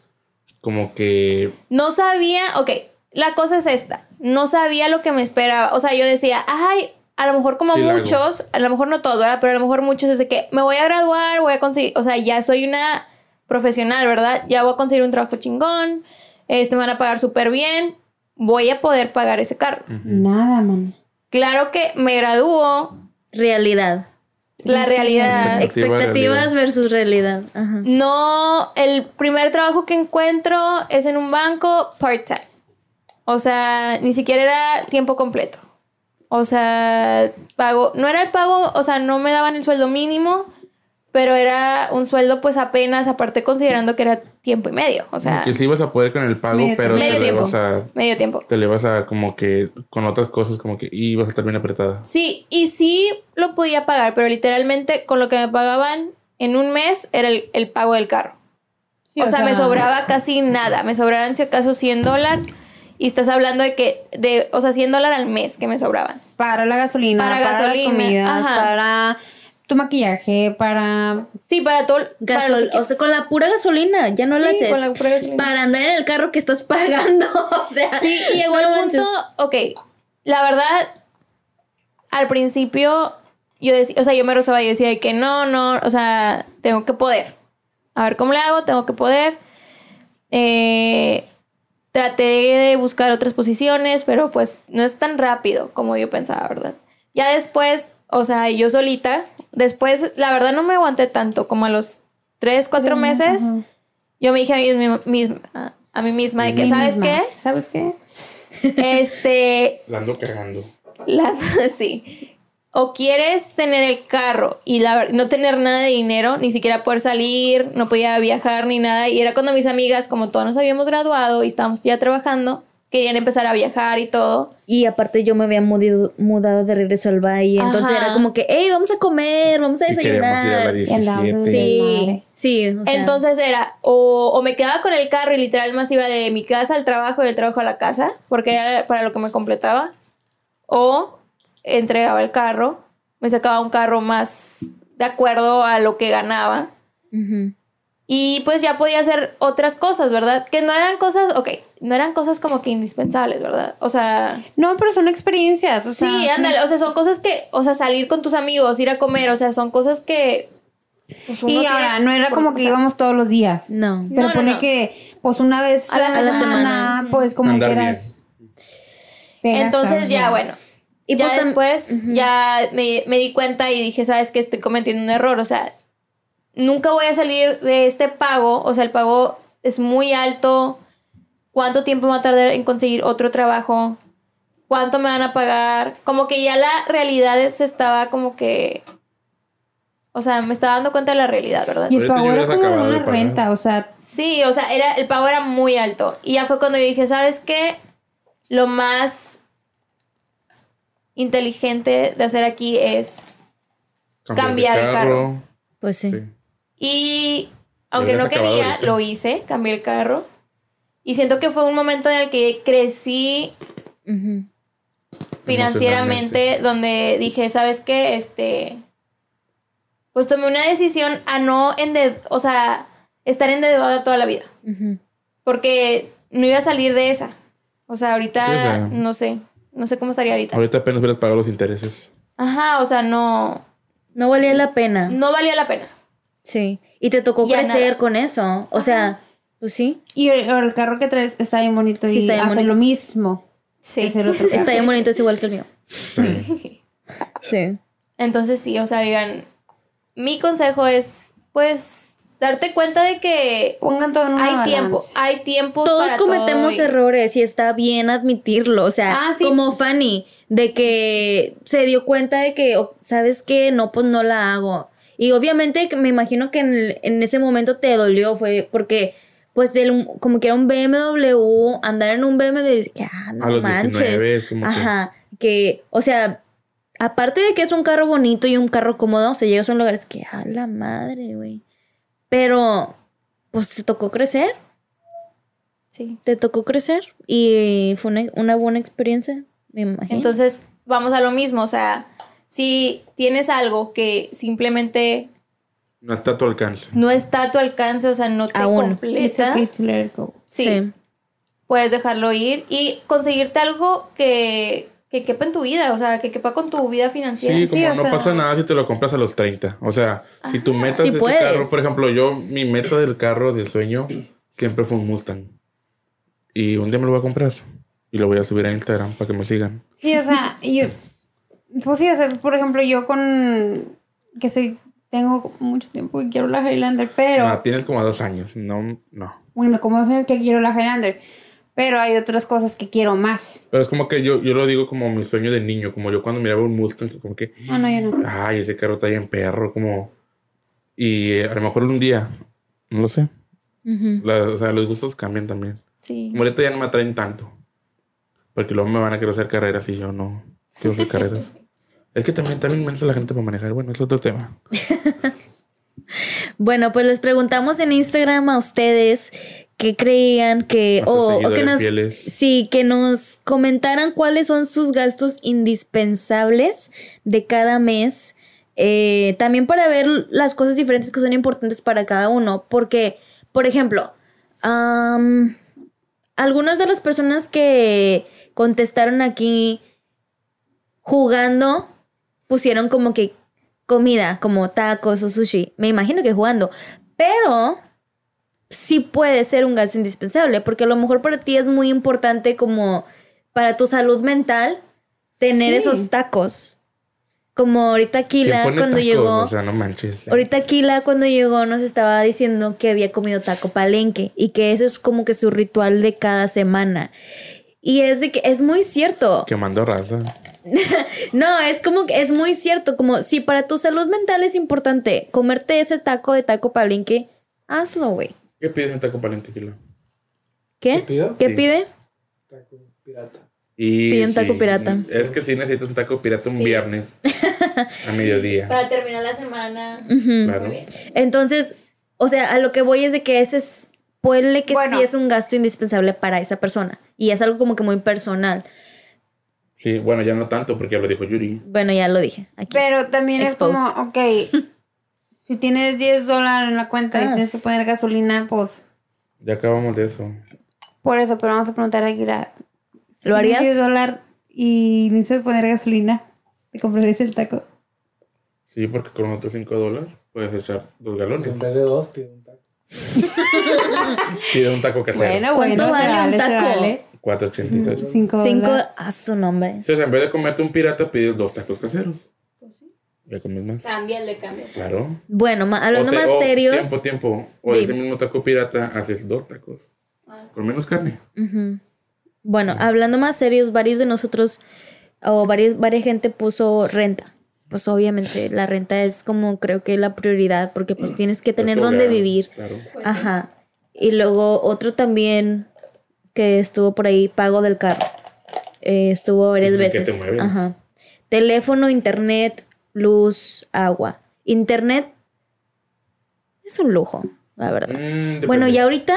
como que. No sabía, ok, la cosa es esta. No sabía lo que me esperaba. O sea, yo decía, ay, a lo mejor como Sí, muchos, a lo mejor no todos, ¿verdad? Pero a lo mejor muchos es de que me voy a graduar, voy a conseguir, o sea, ya soy una profesional, ¿verdad? Ya voy a conseguir un trabajo chingón, este me van a pagar súper bien, voy a poder pagar ese carro. Nada, man. Claro que me graduó, Realidad. la realidad. Expectativa, Expectativas realidad. versus realidad. Ajá. No, el primer trabajo que encuentro es en un banco part-time. O sea, ni siquiera era tiempo completo. O sea, pago, no era el pago, o sea, no me daban el sueldo mínimo, pero era un sueldo pues apenas, aparte considerando que era tiempo y medio. O sea, que sí ibas a poder con el pago, Medio pero Medio te le tiempo. vas a. medio tiempo. Te le vas a como que con otras cosas como que y vas a estar bien apretada. Sí, y sí lo podía pagar, pero literalmente con lo que me pagaban en un mes era el, el pago del carro. Sí, o, sea, me sobraba casi nada. Me sobraban si acaso 100 dólares. Y estás hablando de que, de, o sea, 100 dólares al mes que me sobraban. Para la gasolina, Para para, gasolina, las comidas, ajá. para tu maquillaje, para... Sí, para todo. Gasol- o sea, con la pura gasolina, ya no la Sí, haces. con la pura gasolina. Para andar en el carro que estás pagando. o sea, Sí, y llegó el punto, ok, la verdad, al principio yo decía, o sea, yo me rozaba, yo decía de que no, no, o sea, tengo que poder. A ver cómo le hago, tengo que poder. Eh, traté de buscar otras posiciones, pero pues no es tan rápido como yo pensaba, ¿verdad? Ya después, o sea, yo solita, después, la verdad no me aguanté tanto, como a los tres, cuatro meses, Ajá. yo me dije a mí misma, a mí misma de que, ¿sabes misma. qué? ¿Sabes qué? Este, La ando cagando. la, sí. O quieres tener el carro y la, no tener nada de dinero, ni siquiera poder salir, no podía viajar ni nada. Y era cuando mis amigas, como todos nos habíamos graduado y estábamos ya trabajando, querían empezar a viajar y todo. Y aparte yo me había mudado, mudado de regreso al valle. Entonces era como que, hey, vamos a comer, vamos a Y queríamos ir a la desayunar. Y andábamos 17. así. Sí, sí. o sea, Entonces era, o, o me quedaba con el carro y literal más iba de mi casa al trabajo y del trabajo a la casa, porque era para lo que me completaba. O entregaba el carro, me sacaba un carro más de acuerdo a lo que ganaba. Y pues ya podía hacer otras cosas, ¿verdad? Que no eran cosas, ok, no eran cosas como que indispensables, ¿verdad? O sea, No, pero son experiencias. O sea, sí, ándale, o sea, son cosas que, o sea, salir con tus amigos, ir a comer, o sea, son cosas que... pues, uno Y ahora, no era como que íbamos todos los días. No. Pero No, pone no. que, pues una vez A la a la, semana. semana, pues como Andar que eras. Entonces ya, ¿no? bueno. Y ya pues después, ya me, me di cuenta y dije, ¿sabes qué? Estoy cometiendo un error. O sea, nunca voy a salir de este pago. O sea, el pago es muy alto. ¿Cuánto tiempo me va a tardar en conseguir otro trabajo? ¿Cuánto me van a pagar? Como que ya la realidad se estaba como que... O sea, me estaba dando cuenta de la realidad, ¿verdad? Y el pago era como de una renta, o sea, Sí, o sea, era, el pago era muy alto. Y ya fue cuando yo dije, ¿sabes qué? Lo más inteligente de hacer aquí es... Cambiar el carro. Pues sí. Sí. Y aunque no quería, ahorita. lo hice, cambié el carro. Y siento que fue un momento en el que crecí financieramente, donde dije, ¿sabes qué? Este, pues tomé una decisión a no ended o sea, estar endeudada toda la vida. Porque no iba a salir de esa. O sea, ahorita Sí, o sea. no sé. No sé cómo estaría ahorita. Ahorita apenas hubieras pagado los intereses. Ajá, o sea, no. No valía la pena. No valía la pena. Sí. Y te tocó Ya crecer nada. con eso. O sea, pues sí. y el, el carro que traes está bien bonito Sí, y está bien hace bonito. lo mismo. Sí. Es el otro carro. Está bien bonito, es igual que el mío. Sí. Entonces sí, o sea, digan, mi consejo es, pues, darte cuenta de que Pongan todo en una hay tiempo, hay tiempo Todos para cometemos todo y- errores y está bien admitirlo. O sea, Ah, sí. como Fanny, de que se dio cuenta de que, o- ¿sabes qué? No, pues no la hago. Y obviamente que me imagino que en, el- en ese momento te dolió, fue porque, pues, el, como que era un BMW, andar en un BMW, que, ah, no A los manches. 19 es como Ajá, que, o sea, aparte de que es un carro bonito y un carro cómodo, se llegas a un lugar, es que, a la madre, güey. Pero, pues, te tocó crecer Sí. te tocó crecer y fue una, una buena experiencia, me imagino. Entonces, vamos a lo mismo, o sea, si tienes algo que simplemente No está a tu alcance. no está a tu alcance, o sea, no te Aún. It's completa, okay to let it go. sí, puedes dejarlo ir y conseguirte algo que, que quepa en tu vida, o sea, que quepa con tu vida financiera. Sí, como Sí, no sea- pasa nada si te lo compras a los 30. O sea, si tu meta sí es ese puedes. carro, por ejemplo, yo, mi meta del carro del sueño siempre fue un Mustang. Y un día me lo voy a comprar. Y lo voy a subir a Instagram para que me sigan. Sí, o sea, yo, pues sí, o sea, por ejemplo, yo con que soy, tengo mucho tiempo que quiero la Highlander, pero, No, tienes como dos años. No, no. bueno, como dos años que quiero la Highlander, pero hay otras cosas que quiero más. Pero es como que yo, yo lo digo como mi sueño de niño. Como yo cuando miraba un Mustang, como que, No, no, yo no. ay, ese carro está bien perro. Como. Y eh, a lo mejor un día, no lo sé. La- o sea, los gustos cambian también. Sí. Como ahorita ya no me atraen tanto. Porque luego me van a querer hacer carreras y yo no quiero hacer carreras. Es que también, también inmensa la gente para manejar. Bueno, es otro tema. Bueno, pues les preguntamos en Instagram a ustedes qué creían que o, o que nos fieles. sí que nos comentaran cuáles son sus gastos indispensables de cada mes. Eh, también para ver las cosas diferentes que son importantes para cada uno, porque por ejemplo, algunas de las personas que contestaron aquí jugando pusieron como que comida, como tacos o sushi. Me imagino que jugando. Pero sí puede ser un gasto indispensable, porque a lo mejor para ti es muy importante como para tu salud mental tener Sí. esos tacos. Como ahorita ¿Quién Kila pone cuando tacos? llegó. O sea, no manches. Ahorita Kila cuando llegó nos estaba diciendo que había comido taco palenque y que ese es como que su ritual de cada semana. Y es de que es muy cierto. Quemando raza. No, es como que es muy cierto. Como si para tu salud mental es importante comerte ese taco de taco palenque, hazlo, güey. ¿Qué pides en Taco Palenque, Kilo? ¿Qué? ¿Qué pido? ¿Qué Sí. pide? Taco pirata. Y Pide un taco sí, pirata. Es que sí necesitas un taco pirata un viernes a mediodía. Para terminar la semana. Claro. Muy bien. Entonces, o sea, a lo que voy es de que ese es. Puede que Bueno. sí es un gasto indispensable para esa persona. Y es algo como que muy personal. Sí, bueno, ya no tanto porque ya lo dijo Yuri. Bueno, ya lo dije aquí. Pero también Exposed. es como, ok, si tienes 10 dólares en la cuenta y Ah, tienes que poner gasolina, pues Ya acabamos de eso. por eso, pero vamos a preguntar a Kira. Si ¿Lo tienes harías? 10 dólares y necesitas poner gasolina, ¿te comprarías el taco? Sí, porque con otros 5 dólares puedes echar dos galones. En vez de dos, pido un taco. Pide un taco casero. Bueno, ¿Cuánto bueno, se vale un vale, se taco? vale. 4.86. 5 Cinco dólares. a su nombre. Entonces, en vez de comerte un pirata, pides dos tacos caseros. Ya comes más. Cámbiale, cámbiale. Claro. Bueno, ma- hablando te- más o serios. Tiempo, tiempo. O ese mismo taco pirata, haces dos tacos. Con menos carne. Ujú. Bueno, hablando más serios, varios de nosotros, o varios, varias gente puso renta. Pues obviamente la renta es como creo que la prioridad, porque pues tienes que tener Es tu dónde vivir. Claro. Ajá. Y luego otro también que estuvo por ahí, pago del carro. Eh, estuvo varias Sí, sí, que te veces. Ajá. Teléfono, internet, luz, agua. Internet es un lujo, la verdad. Mm, Bueno, y ahorita,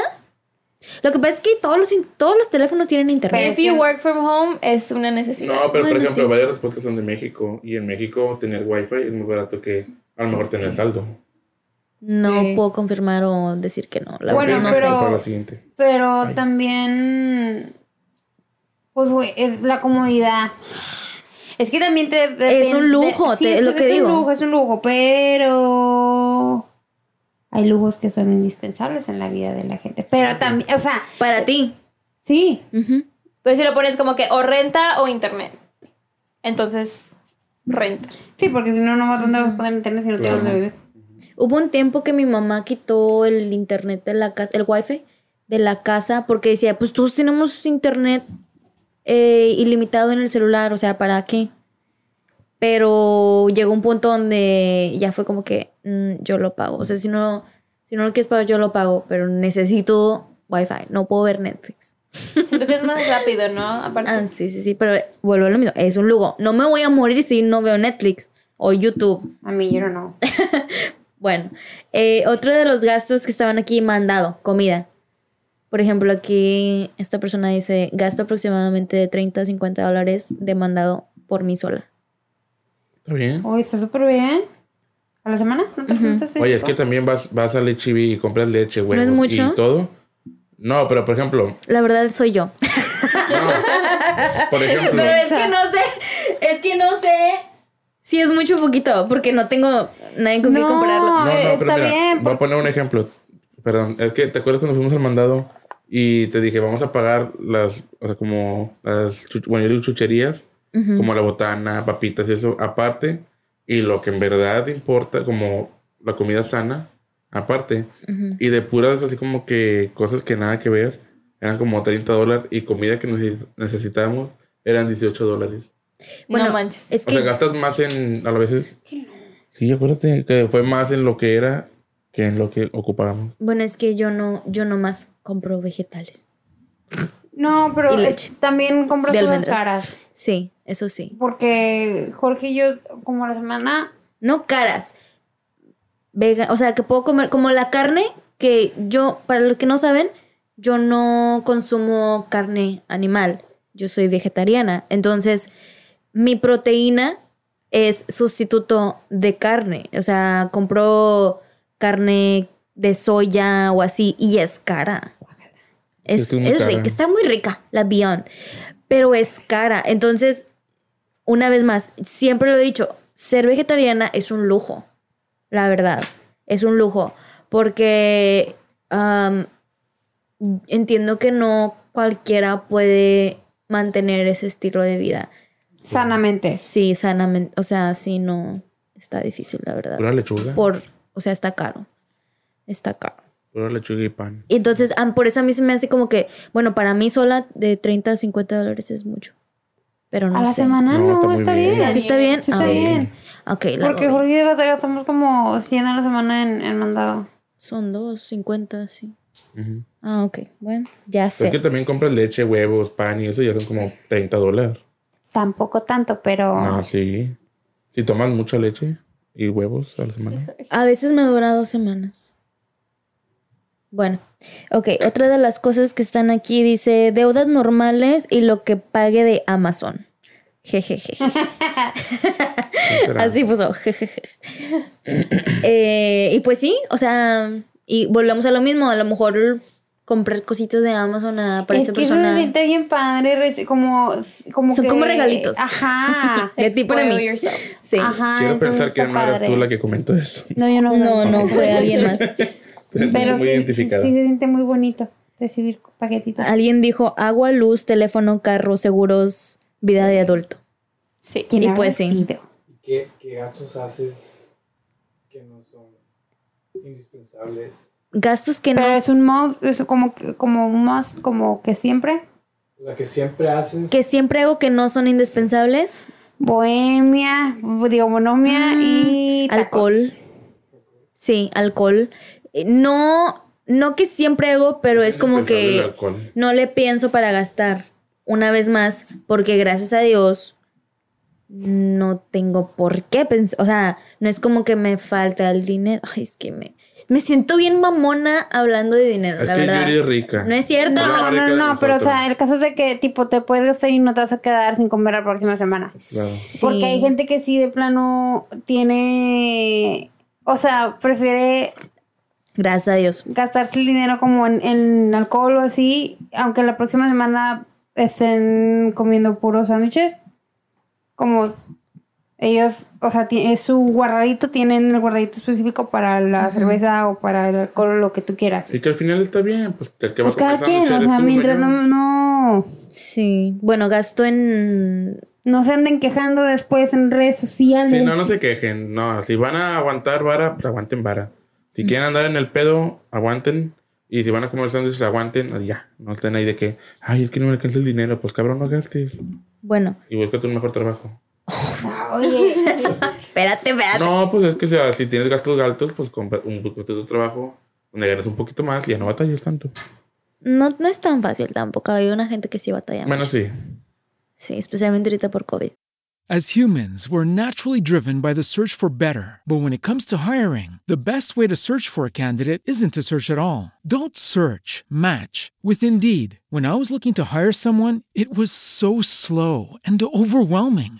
lo que pasa es que todos los, todos los teléfonos tienen internet. If you work from home, es una necesidad. No, pero por ejemplo, sí. varias respuestas son de México. Y en México tener wifi es más barato que a lo mejor tener saldo. No Sí. puedo confirmar o decir que no. La Bueno, verdad no pero- para la siguiente. Pero Ay. también, pues, güey, es la comodidad. Es que también te... depende- un lujo, sí, te- es lo que es digo. un lujo, es un lujo, pero... Hay lujos que son indispensables en la vida de la gente. Pero también, o sea. Para ti. sí. Ujú. Pero si lo pones como que o renta o internet. Entonces, renta. Sí, porque si no, no vas dónde vas a poner internet si no tienes dónde vivir. Hubo un tiempo que mi mamá quitó el internet de la casa, el wifi de la casa, porque decía, pues todos tenemos internet eh, ilimitado en el celular, o sea, ¿para qué? Pero llegó un punto donde ya fue como que mm, yo lo pago. O sea, si no, si no lo quieres pagar, yo lo pago, pero necesito wifi, no puedo ver Netflix. Siento que es más rápido, ¿no? Aparte. Ah, sí, sí, sí, pero vuelvo a lo mismo, es un lujo. No me voy a morir si no veo Netflix o YouTube. A mí, yo no. Bueno, eh, otro de los gastos que estaban aquí, mandado, comida. Por ejemplo, aquí esta persona dice, gasto aproximadamente de 30 a 50 dólares de mandado por mí sola. Está bien. Oye, está súper bien. ¿A la semana? ¿No te preguntas? Oye, es que también vas, vas a Leche y compras leche, ¿No huevos es mucho? y todo. No, pero por ejemplo, La verdad soy yo. no, por ejemplo, Pero es que no sé, es que no sé si es mucho o poquito, porque no tengo nadie con quien No. compararlo. no, no, pero está mira, bien, voy a poner un ejemplo. Perdón, es que te acuerdas cuando fuimos al mandado y te dije, vamos a pagar las, o sea, como las, bueno, yo digo chucherías, como la botana, papitas y eso aparte, y lo que en verdad importa, como la comida sana, aparte. Y de puras así como que cosas que nada que ver, eran como 30 dólares y comida que neces- necesitábamos eran 18 dólares. Bueno, no manches. Es O sea, que gastas más en, a la veces. Sí, acuérdate que fue más en lo que era que en lo que ocupábamos. bueno, es que yo no yo nomás compro vegetales. No, pero es- también compras De cosas caras. Sí, eso sí. Porque Jorge y yo, como la semana, No caras. Vega, o sea, que puedo comer como la carne que yo, para los que no saben, yo no consumo carne animal. Yo soy vegetariana. Entonces, mi proteína es sustituto de carne. O sea, compro carne de soya o así y es cara. Es, es que es muy es cara. rica, está muy rica la Beyond, pero es cara. Entonces, una vez más, siempre lo he dicho, ser vegetariana es un lujo, la verdad, es un lujo, porque entiendo que no cualquiera puede mantener ese estilo de vida. Sanamente. Sí, sanamente, o sea, sí, no, está difícil, la verdad. Pura lechuga. Por, o sea, está caro, está caro. Pura lechuga y pan. Y entonces, ah, por eso a mí se me hace como que, bueno, para mí sola de 30 a 50 dólares es mucho. Pero no a la sé. semana No, no, está bien. bien. ¿Sí está bien? Sí está Ah, bien. Ok, la Porque. Jorge y yo gastamos como 100 a la semana en, en mandado. Son dos, 50, sí. Ah, ok. Bueno, ya Pero sé. es que también compras leche, huevos, pan y eso ya son como 30 dólares. Tampoco tanto, pero. Ah, sí. Si tomas mucha leche y huevos a la semana. A veces me dura dos semanas. Bueno, ok. Otra de las cosas que están aquí dice deudas normales y lo que pague de Amazon. Jejeje. Así puso. jejeje. Eh, y pues sí, o sea, y volvemos a lo mismo. A lo mejor comprar cositas de Amazon a, para es esa que persona. siente bien padre, como, como Son que- como regalitos. Ajá. De ti para mí. yourself. Sí. Ajá. Quiero pensar que no eras tú la que comentó eso. No, yo no. No, no, fue alguien más. Pero muy sí, sí, identificada. sí se siente muy bonito recibir paquetitos. Alguien dijo agua, luz, teléfono, carro, seguros, vida de adulto. Sí. ¿Quién y pues sí. ¿Qué, ¿Qué gastos haces que no son indispensables? Gastos que Pero no es un must, es como, como un must, como que siempre. O sea, que siempre haces. que siempre hago que no son indispensables. Bohemia, digo, monomia y tacos. Mm, Alcohol. Sí, alcohol. Eh, No, no que siempre hago, pero es como indispensable el que no le pienso para gastar una vez más, porque gracias a Dios no tengo por qué pensar. O sea, no es como que me falta el dinero. Ay, es que me, me siento bien mamona hablando de dinero, Es la que verdad. Yuri es rica. No es cierto. No, no, de no, pero o sea, el caso es de que tipo te puedes gastar y no te vas a quedar sin comer la próxima semana. Claro. Sí. Porque hay gente que sí de plano tiene, o sea, prefiere Gracias a Dios. gastarse el dinero como en, en alcohol o así, aunque la próxima semana estén comiendo puros sándwiches, como ellos, o sea, es su guardadito, tienen el guardadito específico para la cerveza o para el alcohol o lo que tú quieras. Y que al final está bien. Pues el que va Pues a comer cada quien, o sea, mientras no, no, Sí. Bueno, gasto en no se anden quejando después en redes sociales. Sí, no, no se quejen. No, si van a aguantar vara, pues aguanten vara. Si quieren andar en el pedo, aguanten. Y si van a comer sándwiches, aguanten. Ah, Ya, no estén ahí de que, ay, es que no me alcanza el dinero. Pues cabrón, no gastes. Bueno, Y búscate un mejor trabajo. Oye, espérate, espérate. No, pues es que o sea, si tienes gastos altos, pues compra un búscate otro trabajo donde ganes un poquito más y ya no batalles tanto. No, no es tan fácil tampoco. Hay una gente que sí batalla. Bueno, mucho. sí. Sí, especialmente ahorita por COVID. As humans, we're naturally driven by the search for better. But when it comes to hiring, the best way to search for a candidate isn't to search at all. Don't search, match with Indeed. When I was looking to hire someone, it was so slow and overwhelming.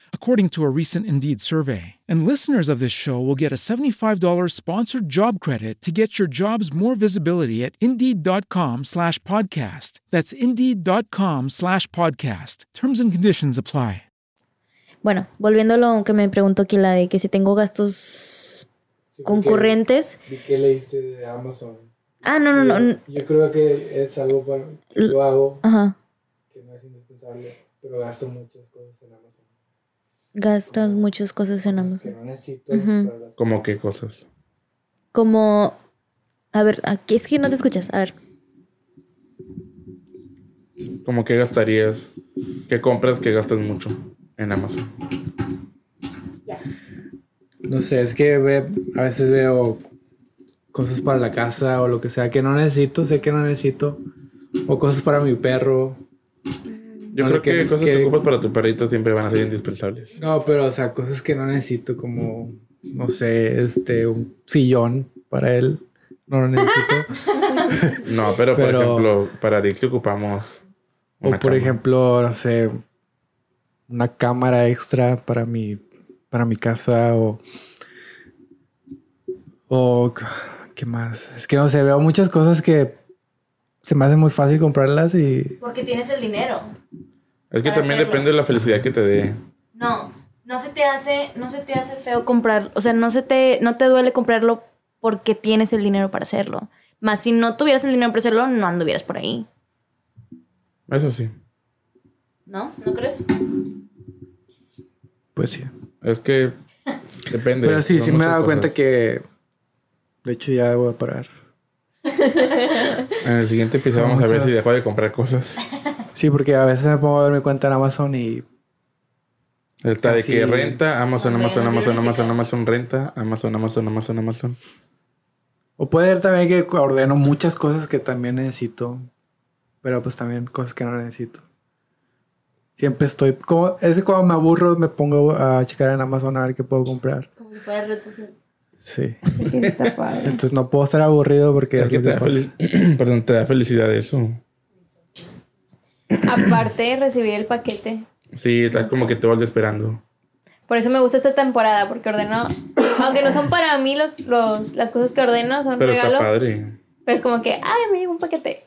according to a recent Indeed survey. And listeners of this show will get a $75 sponsored job credit to get your jobs more visibility at Indeed.com slash podcast. That's Indeed.com slash podcast. Terms and conditions apply. Bueno, volviendo a lo que me preguntó aquí, la de que si tengo gastos Sí, porque concurrentes. Vi que leíste de Amazon. Ah, no, no, no. Yo, n- yo creo que es algo para- que yo hago Ajá. que no es indispensable, pero gasto muchas cosas en Amazon. Gastas muchas cosas en Amazon. no necesito. Ujú. pero las- ¿Cómo qué cosas? Como. A ver, aquí es que no te escuchas. A ver. ¿Cómo qué gastarías? ¿Qué compras que gastas mucho en Amazon? No sé, es que ve- a veces veo cosas para la casa o lo que sea que no necesito, sé que no necesito. O cosas para mi perro. Yo creo que, que- cosas que, que- ocupas para tu perrito siempre van a ser indispensables. No, pero, o sea, cosas que no necesito, como, no sé, este, un sillón para él. No lo necesito. No, pero, por ejemplo, para Dixie ocupamos. o, por cama. ejemplo, no sé, una cámara extra para mi, para mi casa o. O. ¿Qué más? Es que no sé, veo muchas cosas que se me hace muy fácil comprarlas y. Porque tienes el dinero. Es que también hacerlo. depende de la felicidad que te dé. No, no se te hace, no se te hace feo comprar, o sea, no se te, no te duele comprarlo porque tienes el dinero para hacerlo. Más si no tuvieras el dinero para hacerlo, no anduvieras por ahí. Eso sí. ¿No? ¿No crees? Pues sí. Es que depende. Pero sí, sí me he dado cuenta que. De hecho, ya voy a parar. En el siguiente episodio Son vamos a ver si dejo de comprar cosas. Sí, porque a veces me pongo a ver mi cuenta en Amazon y. Está de que renta, Amazon, Amazon, Amazon, Amazon. Amazon, renta, Amazon, Amazon, Amazon, Amazon. O puede ser también que ordeno muchas cosas que también necesito. Pero pues también cosas que no necesito. Siempre estoy. Como, es que cuando me aburro me pongo a checar en Amazon a ver qué puedo comprar. Como si fuera red social. Sí. Entonces no puedo estar aburrido porque Es es que te da, Perdón, te da felicidad eso. Aparte, recibir el paquete. Sí, estás como que te vas esperando. Por eso me gusta esta temporada, porque ordeno. Aunque no son para mí los, los, las cosas que ordeno, son Pero está regalos. padre. Pero es como que, ay, me llegó un paquete.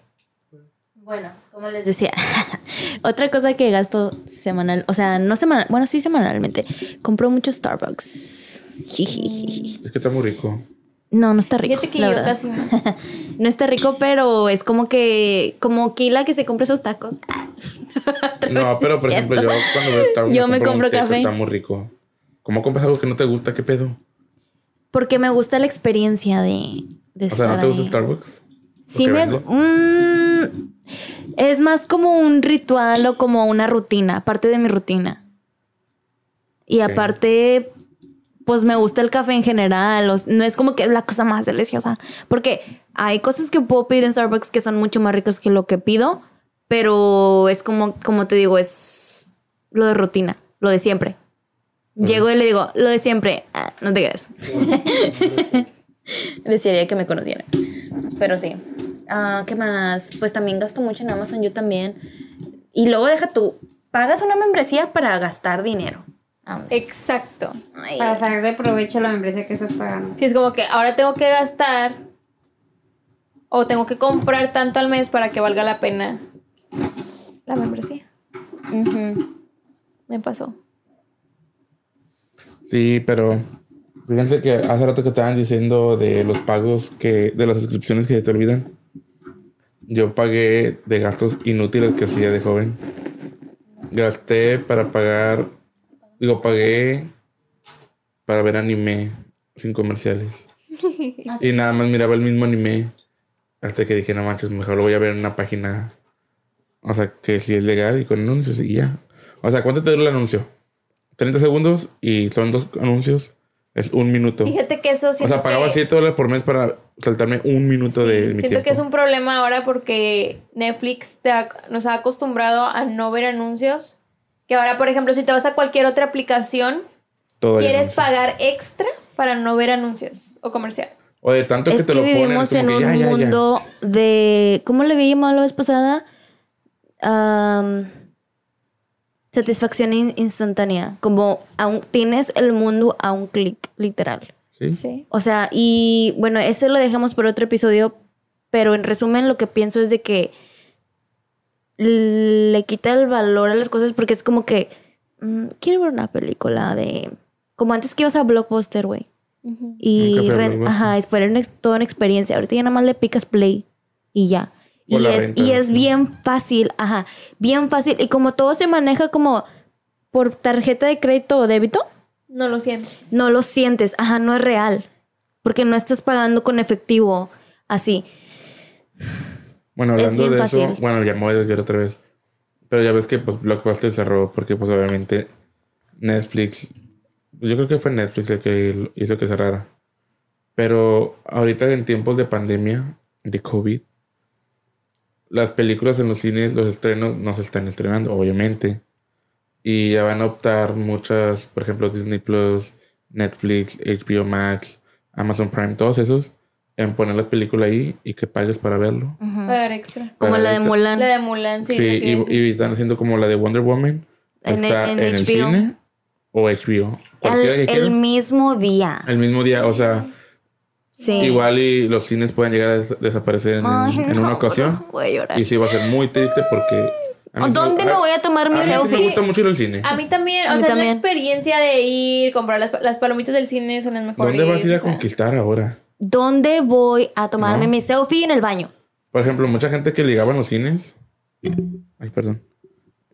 Bueno, como les decía, otra cosa que gasto semanal, o sea, no semanal, bueno, sí semanalmente, compro mucho Starbucks. Es que está muy rico. No, no está rico. Fíjate que la yo verdad. casi no. No está rico, pero es como que, como Kila que se compra esos tacos. No, pero por ejemplo, yo cuando veo Starbucks Yo me compro café. Está muy rico. ¿Cómo compras algo que no te gusta? ¿Qué pedo? Porque me gusta la experiencia de, de O sea, ¿no te gusta ahí. Starbucks? Sí ¿Lo que me... vende? mm, es más como un ritual o como una rutina, parte de mi rutina. Y aparte, pues me gusta el café en general. o no es como que es la cosa más deliciosa. Porque hay cosas que puedo pedir en Starbucks que son mucho más ricas que lo que pido. Pero es como, como te digo, es lo de rutina, lo de siempre. Llego y le digo, lo de siempre. Ah, no te creas. Desearía que me conocieran. Pero sí. Ah, ¿Qué más? Pues también gasto mucho en Amazon, yo también. Y luego deja tú, pagas una membresía para gastar dinero. Ah, Exacto. ay. Para sacar de provecho la membresía que estás pagando. Si es como que ahora tengo que gastar o tengo que comprar tanto al mes para que valga la pena la membresía. Ujú. Me pasó. Sí, pero fíjense que hace rato que estaban diciendo de los pagos que, de las suscripciones que se te olvidan. Yo pagué de gastos inútiles que hacía de joven. Gasté para pagar, digo, pagué para ver anime sin comerciales. y nada más miraba el mismo anime. Hasta que dije, no manches, mejor lo voy a ver en una página. O sea, que si es legal y con anuncios y ya. O sea, ¿cuánto te dura el anuncio? 30 segundos y son dos anuncios. Es un minuto. Fíjate que eso O siento sea, pagaba que, 7 dólares por mes para saltarme un minuto sí, de mi siento tiempo. que es un problema ahora porque Netflix te ha- nos ha acostumbrado a no ver anuncios. Que ahora, por ejemplo, si te vas a cualquier otra aplicación, Todo quieres pagar extra para no ver anuncios o comerciales. O de tanto que Es te que lo ponen. vivimos en que un ya, ya, ya. mundo de. ¿Cómo le vi la vez pasada? Am, satisfacción in- instantánea. Como a un- tienes el mundo a un clic, literal. Sí. Sí. O sea, y bueno, ese lo dejamos por otro episodio, pero en resumen lo que pienso es de que le quita el valor a las cosas porque es como que mm, quiero ver una película de como antes que ibas a Blockbuster, güey. Y ajá, es fuera una toda una experiencia. Ahorita ya nada más le picas play y ya. O Y es, y es sí. bien fácil, ajá, bien fácil. Y como todo se maneja como por tarjeta de crédito o débito, No lo sientes. no lo sientes, ajá, no es real. Porque no estás pagando con efectivo así. Bueno, hablando de fácil. eso, bueno, ya me voy a desviar otra vez. Pero ya ves que pues Blockbuster cerró porque pues obviamente Netflix, yo creo que fue Netflix el que hizo que cerrara. Pero ahorita en tiempos de pandemia, de COVID, las películas en los cines, los estrenos no se están estrenando, obviamente. Y ya van a optar muchas, por ejemplo, Disney Plus, Netflix, HBO Max, Amazon Prime, todos esos, en poner la película ahí y que pagues para verlo. Pagar extra. Como Para la de Mulan. La de Mulan, sí. Sí, y, están haciendo como la de Wonder Woman. En- está en en, el cine o HBO. Cualquiera El, que el mismo día. El mismo día, o sea, Sí. igual y los cines pueden llegar a des- desaparecer en, Ay, en no, una ocasión. Voy a llorar. Y sí va a ser muy triste porque... ¿Dónde me voy a tomar mi a mí sí me gusta mucho ir al cine. A mí también, o mí sea, también. es la experiencia de ir, comprar las, las palomitas del cine son las mejores. ¿Dónde vas a ir a conquistar ahora? ¿Dónde voy a tomarme No. mi selfie en el baño? Por ejemplo, mucha gente que ligaba en los cines. Ay, perdón.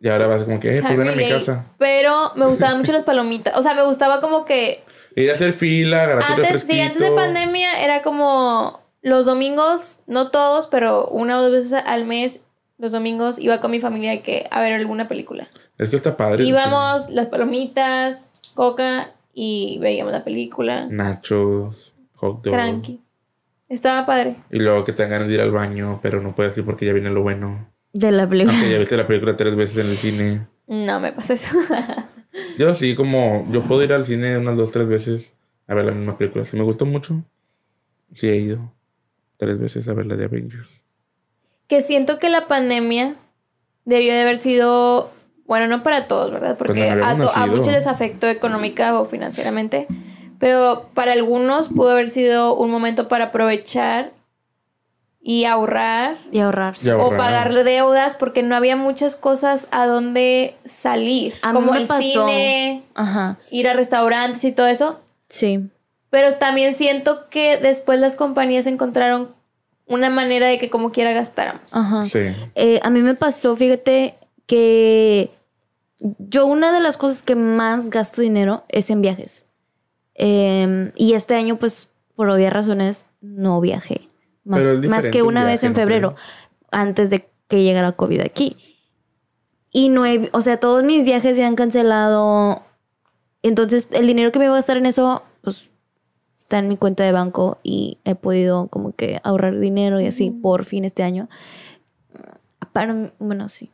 Y ahora vas como que, eh, pues ven a mi casa. Pero me gustaban mucho las palomitas. O sea, me gustaba como que Ir a hacer fila, antes, sí, antes de pandemia era como los domingos, no todos, pero una o dos veces al mes, los domingos iba con mi familia que a ver alguna película. Es que está padre. Íbamos, las palomitas, coca y veíamos la película. Nachos, hot. Tranqui. Estaba padre. Y luego que te dan ganas de ir al baño, pero no puedes ir porque ya viene lo bueno. De la película. Aunque ya viste la película tres veces en el cine. No me pasa eso. Yo sí, como yo puedo ir al cine unas dos, tres veces a ver la misma película. Si me gustó mucho, sí he ido tres veces a ver la de Avengers. que siento que la pandemia debió de haber sido, bueno, no para todos, ¿verdad? Porque Pues no a, a muchos les afectó económica o financieramente, pero para algunos pudo haber sido un momento para aprovechar y ahorrar Y ahorrar. Y o pagar deudas porque no había muchas cosas a donde salir, A mí como el pasó. cine, Ajá. ir a restaurantes y todo eso. Sí. Pero también siento que después las compañías encontraron una manera de que como quiera gastáramos. Ajá. Sí. Eh, a mí me pasó, fíjate, que yo una de las cosas que más gasto dinero es en viajes. Eh, y este año, pues, por obvias razones, no viajé. Más, más que un una vez en ¿no febrero, antes de que llegara COVID aquí. Y no he, o sea, todos mis viajes se han cancelado. Entonces, el dinero que me voy a gastar en eso, pues, está en mi cuenta de banco y he podido como que ahorrar dinero y así por fin este año. Para, bueno, sí.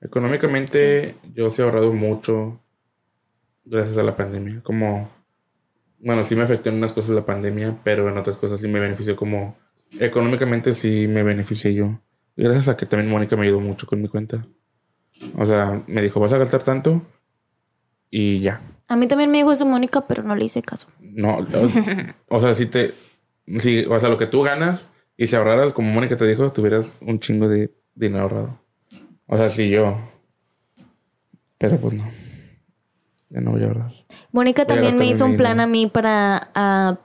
Económicamente, yo sí he ahorrado mucho gracias a la pandemia. Como, bueno, sí me afectó en unas cosas la pandemia, pero en otras cosas sí me benefició. Como, económicamente sí me beneficié yo. Gracias a que también Mónica me ayudó mucho con mi cuenta. O sea, me dijo, vas a gastar tanto y ya. A mí también me dijo eso Mónica, pero no le hice caso. No, o, o sea, si te, si, o sea, lo que tú ganas y si ahorraras, como Mónica te dijo, tuvieras un chingo de dinero ahorrado. O sea, si yo. Pero pues no. Ya no voy a ahorrar. Mónica también me hizo un plan dinero. a mí para... ah,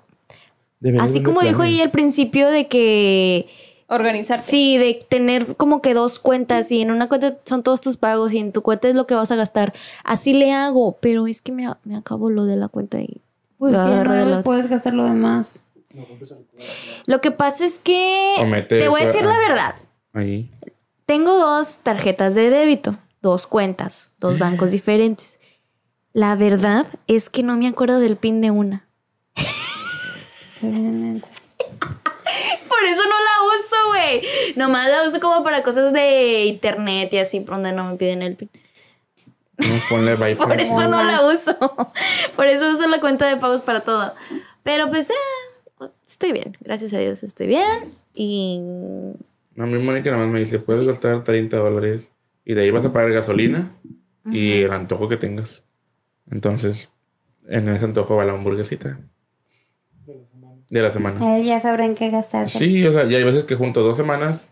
así como dijo ahí al principio de que... Organizarse. Sí, de tener como que dos cuentas y en una cuenta son todos tus pagos y en tu cuenta es lo que vas a gastar. Así le hago, pero es que me, me acabo lo de la cuenta y... Pues que la no puedes gastar lo demás. Lo que pasa es que... Te voy a decir la verdad. Ahí. Tengo dos tarjetas de débito, dos cuentas, dos bancos diferentes. La verdad es que no me acuerdo del pin de una. Por eso no la uso, güey. Nomás la uso como para cosas de internet y así, por donde no me piden el pin. No, ponle Wi-Fi. Por eso no la uso. Por eso uso la cuenta de pagos para todo. Pero pues, eh, estoy bien. Gracias a Dios estoy bien. Y a mí Mónica nada más me dice, puedes gastar 30 dólares y de ahí vas a pagar gasolina y el antojo que tengas. Entonces, en ese antojo va la hamburguesita. De la semana. Él ya sabrá en qué gastar. Sí, o sea, ya hay veces que junto dos semanas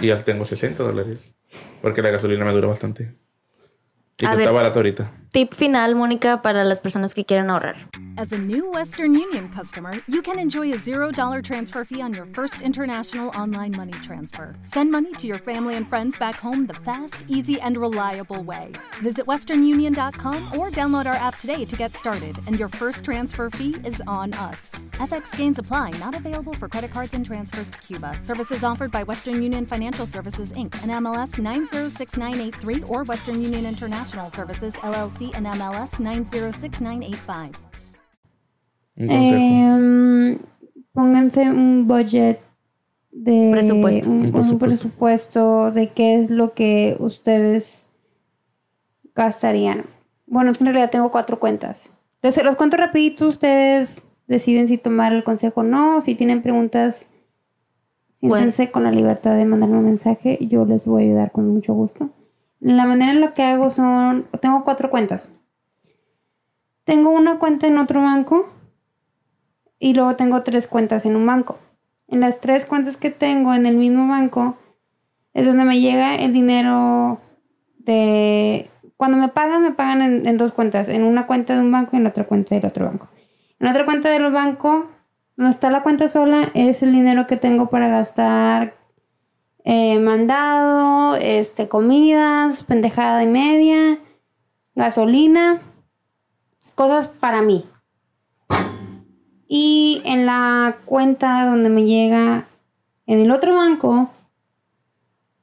y ya tengo 60 dólares. Porque la gasolina me dura bastante. Y A que ver. está barato ahorita. tip final, Mónica, para las personas que quieren ahorrar. As a new Western Union customer, you can enjoy a $0 transfer fee on your first international online money transfer. Send money to your family and friends back home the fast, easy, and reliable way. Visit westernunion.com or download our app today to get started, and your first transfer fee is on us. FX gains apply, not available for credit cards and transfers to Cuba. Services offered by Western Union Financial Services Inc. and MLS 906983 or Western Union International Services LLC and MLS 906985. Un consejo. Em, pónganse un budget de Presupuesto. Un, Un un presupuesto. de qué es lo que ustedes gastarían. Bueno, es que en realidad tengo cuatro cuentas. Les los cuento rapidito, ustedes deciden si tomar el consejo o no. Si tienen preguntas, siéntense con la libertad de mandarme un mensaje. Yo les voy a ayudar con mucho gusto. La manera en la que hago son, tengo cuatro cuentas. Tengo una cuenta en otro banco y luego tengo tres cuentas en un banco. En las tres cuentas que tengo en el mismo banco es donde me llega el dinero de... Cuando me pagan, me pagan en, en dos cuentas. En una cuenta de un banco y en la otra cuenta del otro banco. En la otra cuenta del banco, donde está la cuenta sola, es el dinero que tengo para gastar eh, mandado, este, comidas, pendejada y media, gasolina, cosas para mí. Y en la cuenta donde me llega en el otro banco,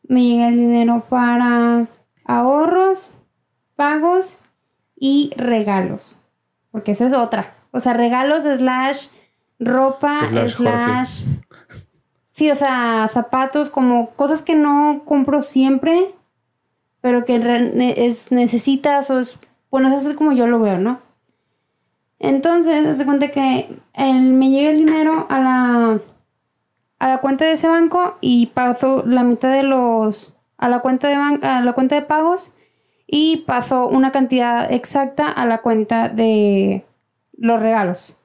me llega el dinero para ahorros, pagos y regalos. Porque esa es otra. O sea, regalos slash ropa Slash slash... Sí, o sea, zapatos, como cosas que no compro siempre, pero que es, necesitas o es... Bueno, eso es como yo lo veo, ¿no? Entonces, se cuenta que me llega el dinero a la, a la cuenta de ese banco y paso la mitad de los a la cuenta de ban- a la cuenta de pagos y paso una cantidad exacta a la cuenta de los regalos.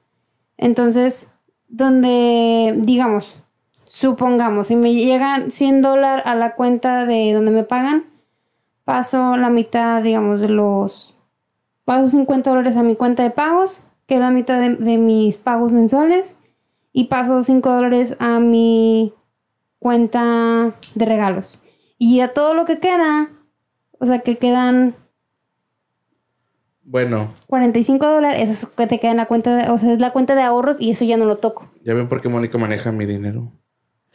Entonces, donde digamos, supongamos, si me llegan 100 dólares a la cuenta de donde me pagan, paso la mitad, digamos, de los paso 50 dólares a mi cuenta de pagos, que es la mitad de, de mis pagos mensuales, y paso 5 dólares a mi cuenta de regalos. Y a todo lo que queda, o sea, que quedan Bueno, 45 dólares, eso es que te queda en la cuenta de, o sea, es la cuenta de ahorros y eso ya no lo toco. ya ven por qué Mónica maneja mi dinero.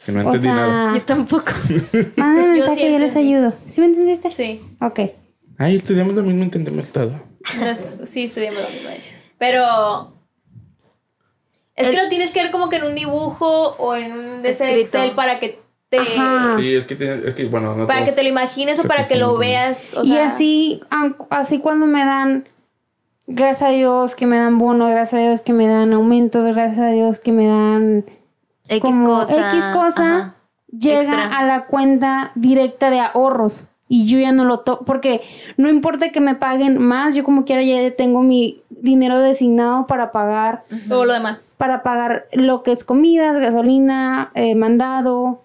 Que no O entendí nada. sea, Yo tampoco. mándame Yo mensaje y yo les ayudo. ¿Sí me entendiste? Sí. Ok. Ay, estudiamos lo mismo, entendemos todo. No sí, estudiamos lo mismo, de hecho. Pero. Es que lo tienes que ver como que en un dibujo o en un. Excel para que te. Ajá. Sí, es que, es que bueno, no Para que te lo imagines o para que lo veas. O y sea, así, aun- así cuando me dan, gracias a Dios que me dan bono, gracias a Dios que me dan aumentos, gracias a Dios que me dan X como cosa. X cosa, ajá. llega Extra. a la cuenta directa de ahorros. Y yo ya no lo toco, porque no importa que me paguen más, yo como quiera ya tengo mi dinero designado para pagar, todo lo demás. para pagar lo que es comidas, gasolina, eh, mandado,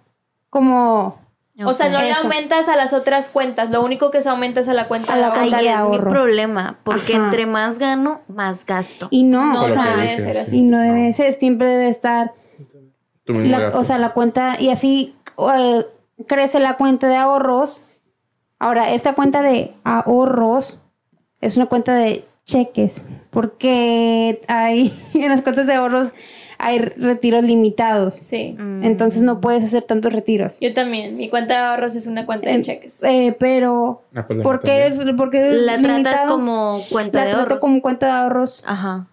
como O sea, no le aumentas a las otras cuentas. Lo único que se aumenta es a la cuenta A de la cuenta Ahí de es mi problema, porque Ajá. entre más gano, más gasto. y no, No, o sea, debe ser sí. así. y no debe ser, siempre debe estar Tú mismo la- gasto. o sea, la cuenta, y así eh, crece la cuenta de ahorros. Ahora, esta cuenta de ahorros es una cuenta de cheques, porque hay, en las cuentas de ahorros hay retiros limitados. Sí. Entonces no puedes hacer tantos retiros. Yo también. Mi cuenta de ahorros es una cuenta de En- cheques. Eh, pero, Ah, pues la ¿por qué eres, por qué eres La tratas como cuenta La de trato ahorros. como cuenta de ahorros, Ajá.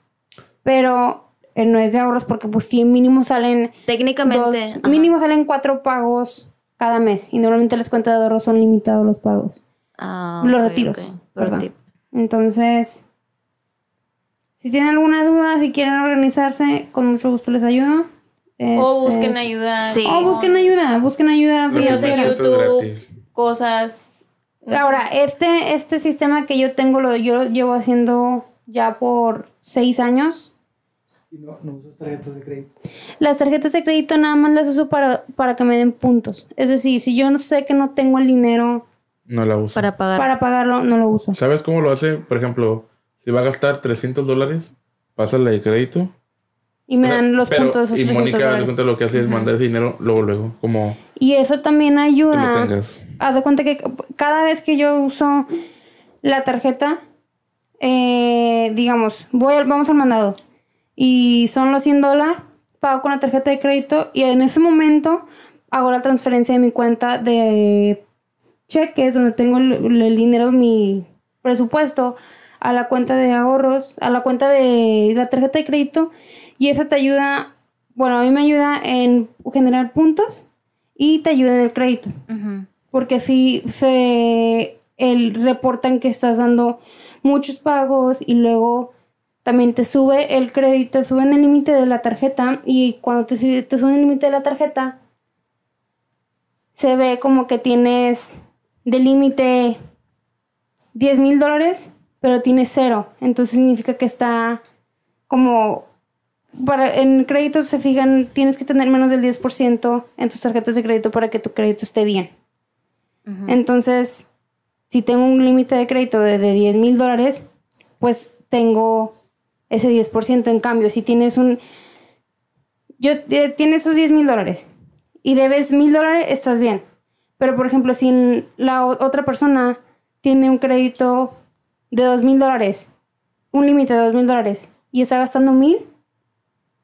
pero no es de ahorros porque pues sí, mínimo salen Técnicamente. dos, mínimo salen cuatro pagos cada mes y normalmente las cuentas de ahorros son limitados los pagos. Ah, los retiros, ok. Pro perdón. tip. Entonces, si tienen alguna duda, si quieren organizarse, con mucho gusto les ayudo. O Este, busquen ayuda. Sí. O busquen ayuda, busquen ayuda. Videos es YouTube. gratis. Cosas. Ahora, este, este sistema que yo tengo, lo, yo lo llevo haciendo ya por seis años. Y no, no usas tarjetas de crédito. Las tarjetas de crédito nada más las uso para, para que me den puntos. Es decir, si yo no sé que no tengo el dinero No la uso. Para pagar. para pagarlo, no lo uso. ¿Sabes cómo lo hace? Por ejemplo, si va a gastar 300 dólares, pásale de crédito. Y me O sea, dan los pero- puntos de esos Y 300 Mónica, de cuenta lo que hace es mandar ese dinero luego, luego, como Y eso también lo ayuda. Haz de cuenta que cada vez que yo uso la tarjeta, eh, digamos, voy al- vamos al mandado y son los 100 dólares, pago con la tarjeta de crédito y en ese momento hago la transferencia de mi cuenta de cheques donde tengo el, el dinero, mi presupuesto, a la cuenta de ahorros, a la cuenta de la tarjeta de crédito y eso te ayuda, bueno, a mí me ayuda en generar puntos y te ayuda en el crédito. Porque si se el, reportan que estás dando muchos pagos y luego también te sube el crédito, te suben el límite de la tarjeta y cuando te, sube- te suben el límite de la tarjeta se ve como que tienes de límite 10 mil dólares, pero tienes cero. Entonces significa que está como... Para, en créditos se fijan, tienes que tener menos del 10% en tus tarjetas de crédito para que tu crédito esté bien. Entonces, si tengo un límite de crédito de, de 10 mil dólares, pues tengo ese 10%. En cambio, si tienes un... Yo eh, tienes esos 10 mil dólares y debes mil dólares, estás bien. Pero, por ejemplo, si la otra persona tiene un crédito de dos mil dólares, un límite de dos mil dólares, y está gastando mil,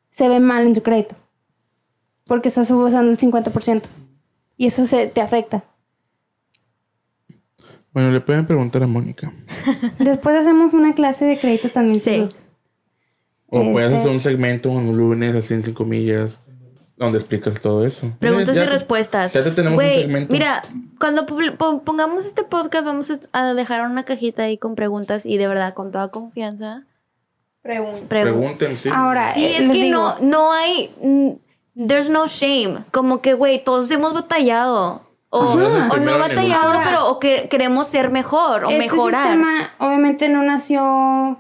se ve mal en tu crédito. Porque estás usando el 50%. Y eso se te afecta. Bueno, le pueden preguntar a Mónica. Después hacemos una clase de crédito también. Sí. si O puedes Este- hacer un segmento un lunes, así en cinco millas, donde explicas todo eso. Preguntas Ya y te- respuestas. Ya te tenemos un Güey, segmento. Mira, cuando pongamos este podcast, vamos a- dejar una cajita ahí con preguntas y de verdad, con toda confianza. Pregun- Pregunten, sí. Ahora, Sí, eh, es que digo, no, no hay. There's no shame. Como que, güey, todos hemos batallado. O, no batallado, pero o que queremos ser mejor o este mejorar. sistema obviamente no nació,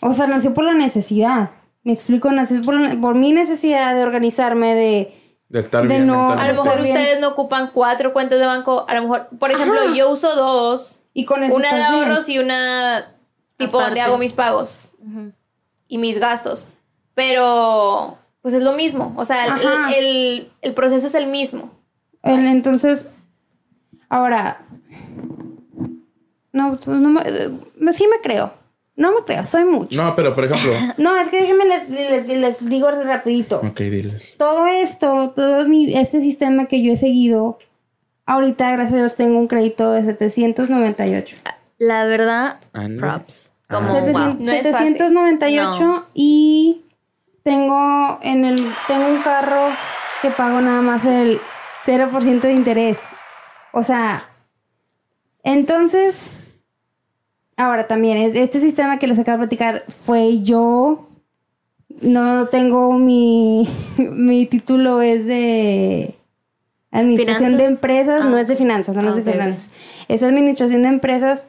o sea, nació por la necesidad. Me explico, nació por, la- por mi necesidad de organizarme, de... De estar de bien no- A lo mejor bien. ustedes no ocupan cuatro cuentas de banco. A lo mejor, por ejemplo, Ajá. yo uso dos. Y con eso Una de bien. ahorros y una tipo Aparte. donde hago mis pagos y mis gastos. Pero, pues es lo mismo. O sea, el, el- el proceso es el mismo. El- entonces, ahora, no, no me, sí me creo. No me creo, soy mucho. No, pero por ejemplo. No, es que déjenme les, les- les digo rapidito. ok, diles. Todo esto, todo mi, este sistema que yo he seguido, ahorita, gracias a Dios, tengo un crédito de 798. La verdad, Ande. props. Ah. Como, 700 wow. No es fácil. 798 No. y tengo en el tengo un carro que pago nada más el 0% de interés. O sea, entonces ahora también es este sistema que les acabo de platicar fue yo no tengo mi mi título es de administración de empresas, no Ah. es de finanzas, no, no es de finanzas. Es administración de empresas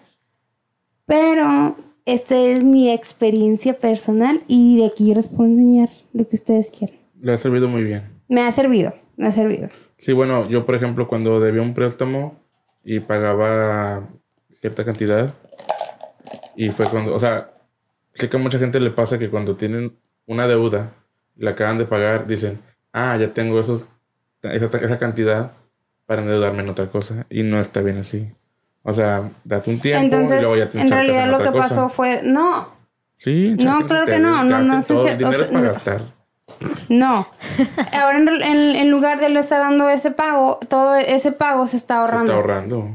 pero esta es mi experiencia personal y de aquí yo les puedo enseñar lo que ustedes quieran. Le ha servido muy bien. Me ha servido, me ha servido. Sí, bueno, yo por ejemplo cuando debía un préstamo y pagaba cierta cantidad y fue cuando, o sea, sé que a mucha gente le pasa que cuando tienen una deuda y la acaban de pagar dicen, ah, ya tengo esos, esa, esa cantidad para endeudarme en otra cosa y no está bien así. O sea, date un tiempo y Entonces, luego ya te en realidad lo otra que cosa. pasó fue, no, Sí, No, claro que no, no, no se todo, el dinero o es sea, para no. gastar. no. Ahora en, en- en lugar de lo estar dando ese pago, todo ese pago se está Se ahorrando. está ahorrando.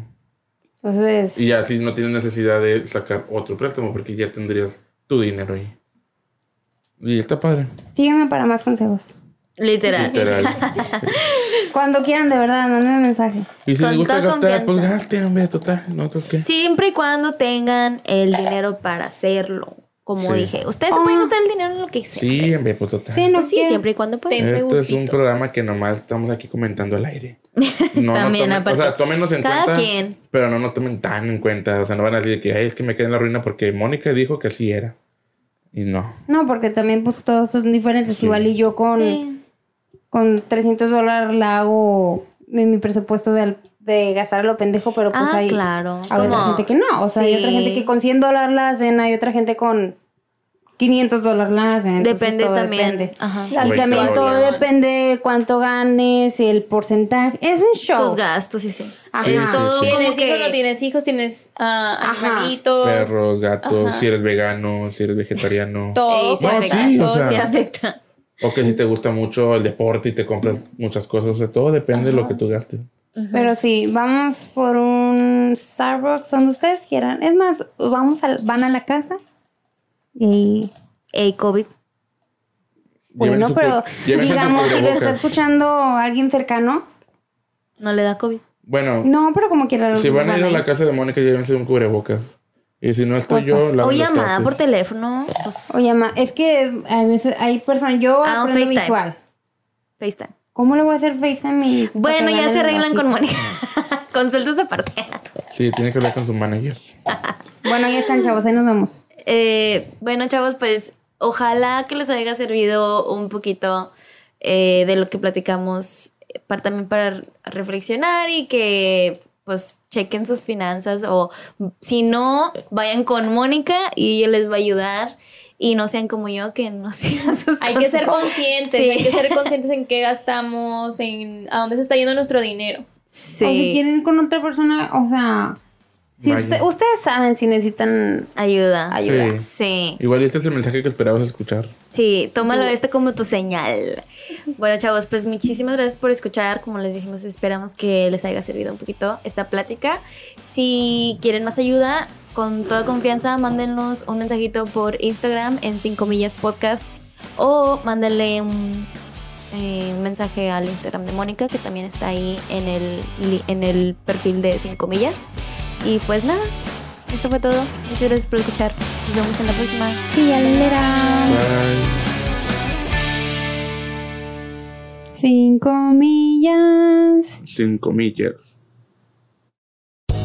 Entonces, Y así no tienes necesidad de sacar otro préstamo porque ya tendrías tu dinero ahí. Y está padre. sígueme para más consejos. Literal. Literal. Cuando quieran, de verdad, mándenme mensaje. Y si Con les gusta gastar, pues confianza. gasten, hombre, total. ¿Nosotros qué? Siempre y cuando tengan el dinero para hacerlo. Como Sí. dije, ustedes se pueden gastar el dinero en lo que sea. Sí, hombre, pues total. Sí, no Pues sí, siempre y cuando puedan. Tense Esto es un gustitos. programa que nomás estamos aquí comentando al aire. No También, tomen- aparte. O sea, tómenos en Cada cuenta. quien. Pero no nos tomen tan en cuenta. O sea, no van a decir que "Ay, es que me quedé en la ruina porque Mónica dijo que así era. Y no. No, porque también pues todos son diferentes. Igual y yo con, Sí. con 300 dólares la hago en mi presupuesto de, al- de gastar a lo pendejo, pero pues Ah, hay, claro. hay otra gente que no. O sea, hay otra Sí. gente que con 100 dólares la hacen, hay otra gente con 500 dólares la hacen. Depende todo también. Depende. Ajá. Las Y también todo depende de cuánto ganes, el porcentaje. Es un show. Tus gastos, sí, sí. Ajá. Es Sí, todo sí, sí. como ¿Tienes hijos que- no tienes hijos? ¿Tienes Ajá. animalitos? Perros, gatos, Ajá. si eres vegano, si eres vegetariano. Todo. Se No, afecta. sí, o todo sea- se afecta. O que si te gusta mucho el deporte y te compras muchas cosas. O sea, todo depende de lo que tú gastes. Pero sí, vamos por un Starbucks donde ustedes quieran. Es más, vamos al- van a la casa y Ey, COVID. Bueno, su pero digamos si lo está escuchando alguien cercano, No le da COVID. Bueno, No, pero como quiera. si van a ir a la casa de Mónica, llévense un cubrebocas. Y si no estoy yo, la O llamada por teléfono. Pues, Oye, ma, es que a veces hay personas. Yo Ah, un aprendo FaceTime. visual. FaceTime. ¿Cómo le voy a hacer FaceTime? y- Bueno, para ya se arreglan con? Mónica. Consultas aparte. Sí, tiene que hablar con su manager. Bueno, ya están, chavos. Ahí nos vemos. Eh, bueno, chavos, pues ojalá que les haya servido un poquito eh, de lo que platicamos para, también para reflexionar y que pues chequen sus finanzas o si no, vayan con Mónica y ella les va a ayudar y no sean como yo que no sigan sus Hay que ser conscientes, Sí. hay que ser conscientes en qué gastamos, en a dónde se está yendo nuestro dinero. Sí. O si quieren ir con otra persona, o sea. Si usted- ustedes saben si necesitan Ayuda. ayuda. Sí. Sí. Igual este es el mensaje que esperabas escuchar. Sí, tómalo Do este como tu señal. Bueno, chavos, pues muchísimas gracias por escuchar. Como les dijimos, esperamos que les haya servido un poquito esta plática. Si quieren más ayuda, con toda confianza, mándenos un mensajito por Instagram en 5 millas podcast o mándenle un eh, mensaje al Instagram de Mónica, que también está ahí en el, en el perfil de 5 millas. Y pues nada, esto fue todo. Muchas gracias por escuchar. Nos vemos en la próxima. Sí. Bye. Cinco millas. Cinco millas.